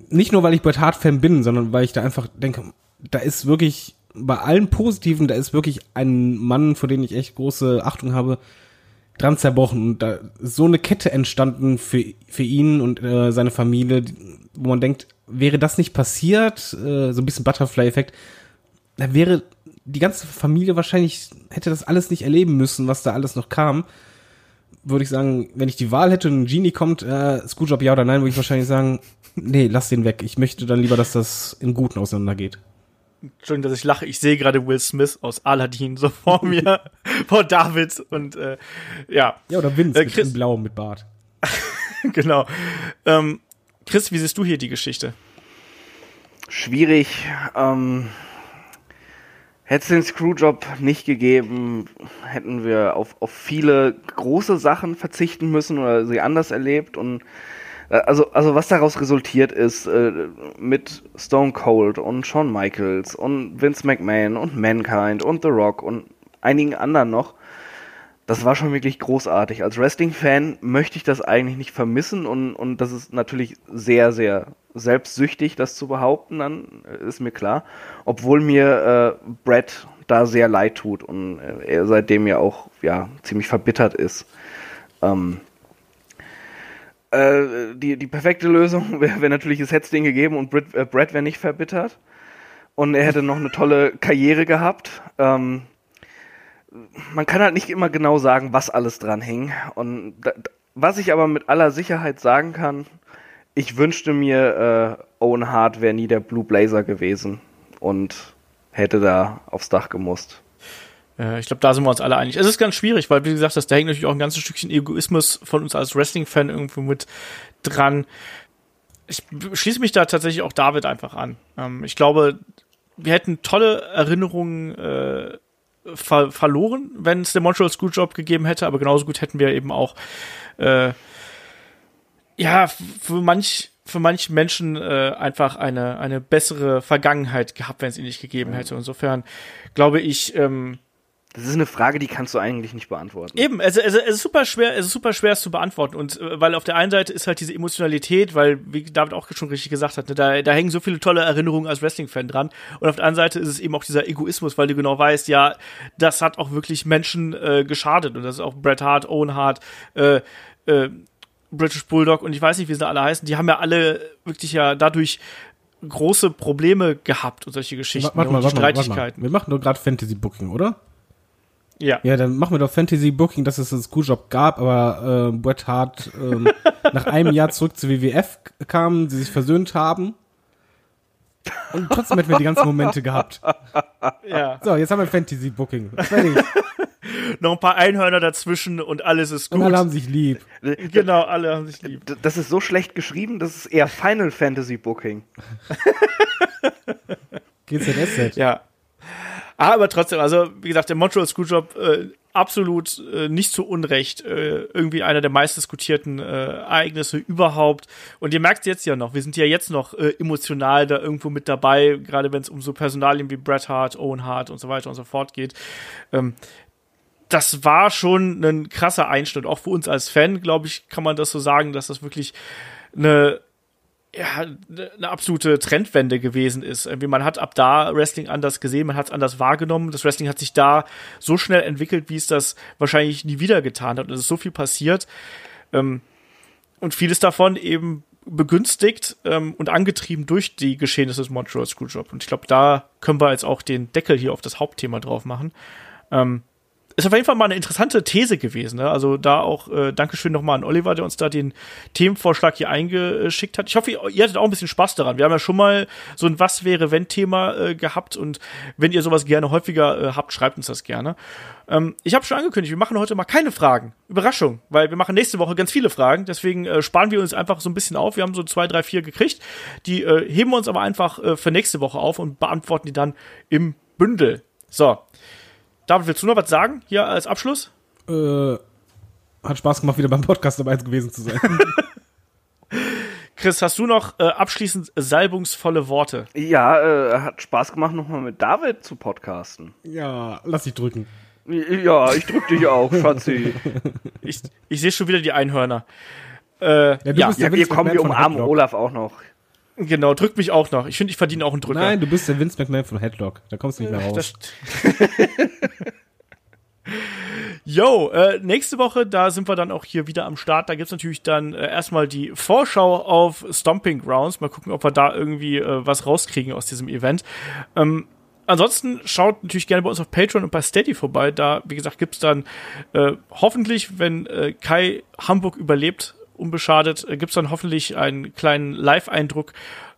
nicht nur weil ich Bret Hart Fan bin, sondern weil ich da einfach denke, da ist wirklich bei allen Positiven, da ist wirklich ein Mann, vor dem ich echt große Achtung habe, dran zerbrochen. Und da ist so eine Kette entstanden für, für ihn und äh, seine Familie, wo man denkt, wäre das nicht passiert, äh, so ein bisschen Butterfly-Effekt, da wäre die ganze Familie wahrscheinlich, hätte das alles nicht erleben müssen, was da alles noch kam. Würde ich sagen, wenn ich die Wahl hätte und ein Genie kommt, äh, Screwjob ja oder nein, würde ich wahrscheinlich sagen, nee, lass den weg. Ich möchte dann lieber, dass das im Guten auseinandergeht. Entschuldigung, dass ich lache. Ich sehe gerade Will Smith aus Aladdin so vor mir, vor David und äh, ja. Ja, oder Vince Äh, mit Chris- in Blau mit Bart. genau. Ähm, Chris, wie siehst du hier die Geschichte? Schwierig. Ähm, Hätte es den Screwjob nicht gegeben, hätten wir auf, auf viele große Sachen verzichten müssen oder sie anders erlebt. Und äh, also, also was daraus resultiert ist, äh, mit Stone Cold und Shawn Michaels und Vince McMahon und Mankind und The Rock und einigen anderen noch, das war schon wirklich großartig. Als Wrestling-Fan möchte ich das eigentlich nicht vermissen und, und das ist natürlich sehr, sehr selbstsüchtig, das zu behaupten, dann äh, ist mir klar. Obwohl mir äh, Brett da sehr leid tut und äh, er seitdem ja auch ja, ziemlich verbittert ist. Ähm, äh, die, die perfekte Lösung wäre wär natürlich, es hätte es den gegeben und Brett, äh, Brett wäre nicht verbittert. Und er hätte noch eine tolle Karriere gehabt. Ähm, man kann halt nicht immer genau sagen, was alles dran hing. Und da, was ich aber mit aller Sicherheit sagen kann, ich wünschte mir, äh, Owen Hart wäre nie der Blue Blazer gewesen und hätte da aufs Dach gemusst. Äh, ich glaube, da sind wir uns alle einig. Es ist ganz schwierig, weil, wie gesagt, das, da hängt natürlich auch ein ganzes Stückchen Egoismus von uns als Wrestling-Fan irgendwo mit dran. Ich schließe mich da tatsächlich auch David einfach an. Ähm, ich glaube, wir hätten tolle Erinnerungen äh, ver verloren, wenn es den Montreal Screwjob gegeben hätte, aber genauso gut hätten wir eben auch äh, ja, für manch für manche Menschen äh, einfach eine eine bessere Vergangenheit gehabt, wenn es ihn nicht gegeben hätte. Insofern glaube ich, ähm, Das ist eine Frage, die kannst du eigentlich nicht beantworten. Eben, es, es, es ist super schwer, es ist super schwer, es zu beantworten. Und äh, weil auf der einen Seite ist halt diese Emotionalität, weil, wie David auch schon richtig gesagt hat, ne, da, da hängen so viele tolle Erinnerungen als Wrestling-Fan dran. Und auf der anderen Seite ist es eben auch dieser Egoismus, weil du genau weißt, ja, das hat auch wirklich Menschen äh, geschadet. Und das ist auch Bret Hart, Owen Hart, äh, äh, British Bulldog und ich weiß nicht, wie sie alle heißen. Die haben ja alle wirklich ja dadurch große Probleme gehabt und solche Geschichten Warte mal, und warte mal, warte mal. Streitigkeiten. Wir machen doch gerade Fantasy Booking, oder? Ja. Ja, dann machen wir doch Fantasy Booking, dass es einen Screwjob gab, aber äh, Bret Hart ähm, nach einem Jahr zurück zur WWF kam, sie sich versöhnt haben. Und trotzdem hätten wir die ganzen Momente gehabt. ja. So, jetzt haben wir Fantasy Booking. Fertig. Noch ein paar Einhörner dazwischen und alles ist Und gut. alle haben sich lieb. Genau, alle haben sich lieb. Das ist so schlecht geschrieben, das ist eher Final Fantasy Booking. GZSZ. Ja. Aber trotzdem, also wie gesagt, der Montreal Screwjob äh, absolut äh, nicht zu Unrecht äh, irgendwie einer der meistdiskutierten äh, Ereignisse überhaupt. Und ihr merkt jetzt ja noch, wir sind ja jetzt noch äh, emotional da irgendwo mit dabei, gerade wenn es um so Personalien wie Bret Hart, Owen Hart und so weiter und so fort geht. Ähm, das war schon ein krasser Einschnitt. Auch für uns als Fan, glaube ich, kann man das so sagen, dass das wirklich eine ja, eine absolute Trendwende gewesen ist. Irgendwie man hat ab da Wrestling anders gesehen, man hat es anders wahrgenommen. Das Wrestling hat sich da so schnell entwickelt, wie es das wahrscheinlich nie wieder getan hat. Und es ist so viel passiert. Ähm, und vieles davon eben begünstigt ähm, und angetrieben durch die Geschehnisse des Montreal Screwjob. Und ich glaube, da können wir jetzt auch den Deckel hier auf das Hauptthema drauf machen. Ähm, ist auf jeden Fall mal eine interessante These gewesen. Ne? Also da auch äh, Dankeschön nochmal an Oliver, der uns da den Themenvorschlag hier eingeschickt hat. Ich hoffe, ihr, ihr hattet auch ein bisschen Spaß daran. Wir haben ja schon mal so ein Was wäre wenn Thema äh, gehabt und wenn ihr sowas gerne häufiger äh, habt, schreibt uns das gerne. Ähm, ich habe schon angekündigt, wir machen heute mal keine Fragen. Überraschung, weil wir machen nächste Woche ganz viele Fragen. Deswegen äh, sparen wir uns einfach so ein bisschen auf. Wir haben so zwei, drei, vier gekriegt. Die äh, heben wir uns aber einfach äh, für nächste Woche auf und beantworten die dann im Bündel. So. David, willst du noch was sagen hier als Abschluss? Äh, hat Spaß gemacht, wieder beim Podcast dabei gewesen zu sein. Chris, hast du noch äh, abschließend salbungsvolle Worte? Ja, äh, hat Spaß gemacht, nochmal mit David zu podcasten. ja, lass dich drücken. Ja, ich drück dich auch, Schatzi. Ich, ich sehe schon wieder die Einhörner. Äh, Ja, du ja, bist Ja, wir kommen, wir umarmen. Olaf auch noch. Genau, drück mich auch noch. Ich finde, ich verdiene auch einen Drücker. Nein, du bist der Vince McMahon von Headlock. Da kommst du nicht mehr raus. Yo, äh, nächste Woche, da sind wir dann auch hier wieder am Start. Da gibt's natürlich dann äh, erstmal die Vorschau auf Stomping Grounds. Mal gucken, ob wir da irgendwie äh, was rauskriegen aus diesem Event. Ähm, ansonsten schaut natürlich gerne bei uns auf Patreon und bei Steady vorbei. Da, wie gesagt, gibt's dann äh, hoffentlich, wenn äh, Kai Hamburg überlebt, unbeschadet, äh, gibt's dann hoffentlich einen kleinen Live-Eindruck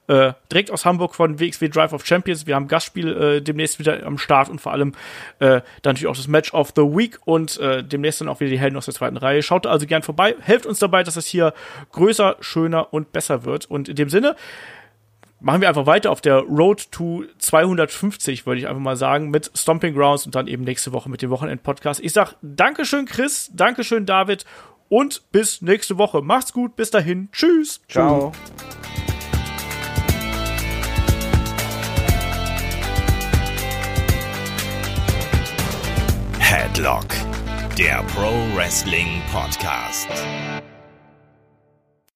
äh, direkt aus Hamburg von WXW Drive of Champions. Wir haben Gastspiel äh, demnächst wieder am Start und vor allem äh, dann natürlich auch das Match of the Week und äh, demnächst dann auch wieder die Helden aus der zweiten Reihe. Schaut also gern vorbei, helft uns dabei, dass es hier größer, schöner und besser wird. Und in dem Sinne machen wir einfach weiter auf der Road to 250, würde ich einfach mal sagen, mit Stomping Grounds und dann eben nächste Woche mit dem Wochenend-Podcast. Ich sag Dankeschön, Chris, Dankeschön, David und bis nächste Woche. Macht's gut, bis dahin. Tschüss. Ciao. Headlock, der Pro Wrestling Podcast.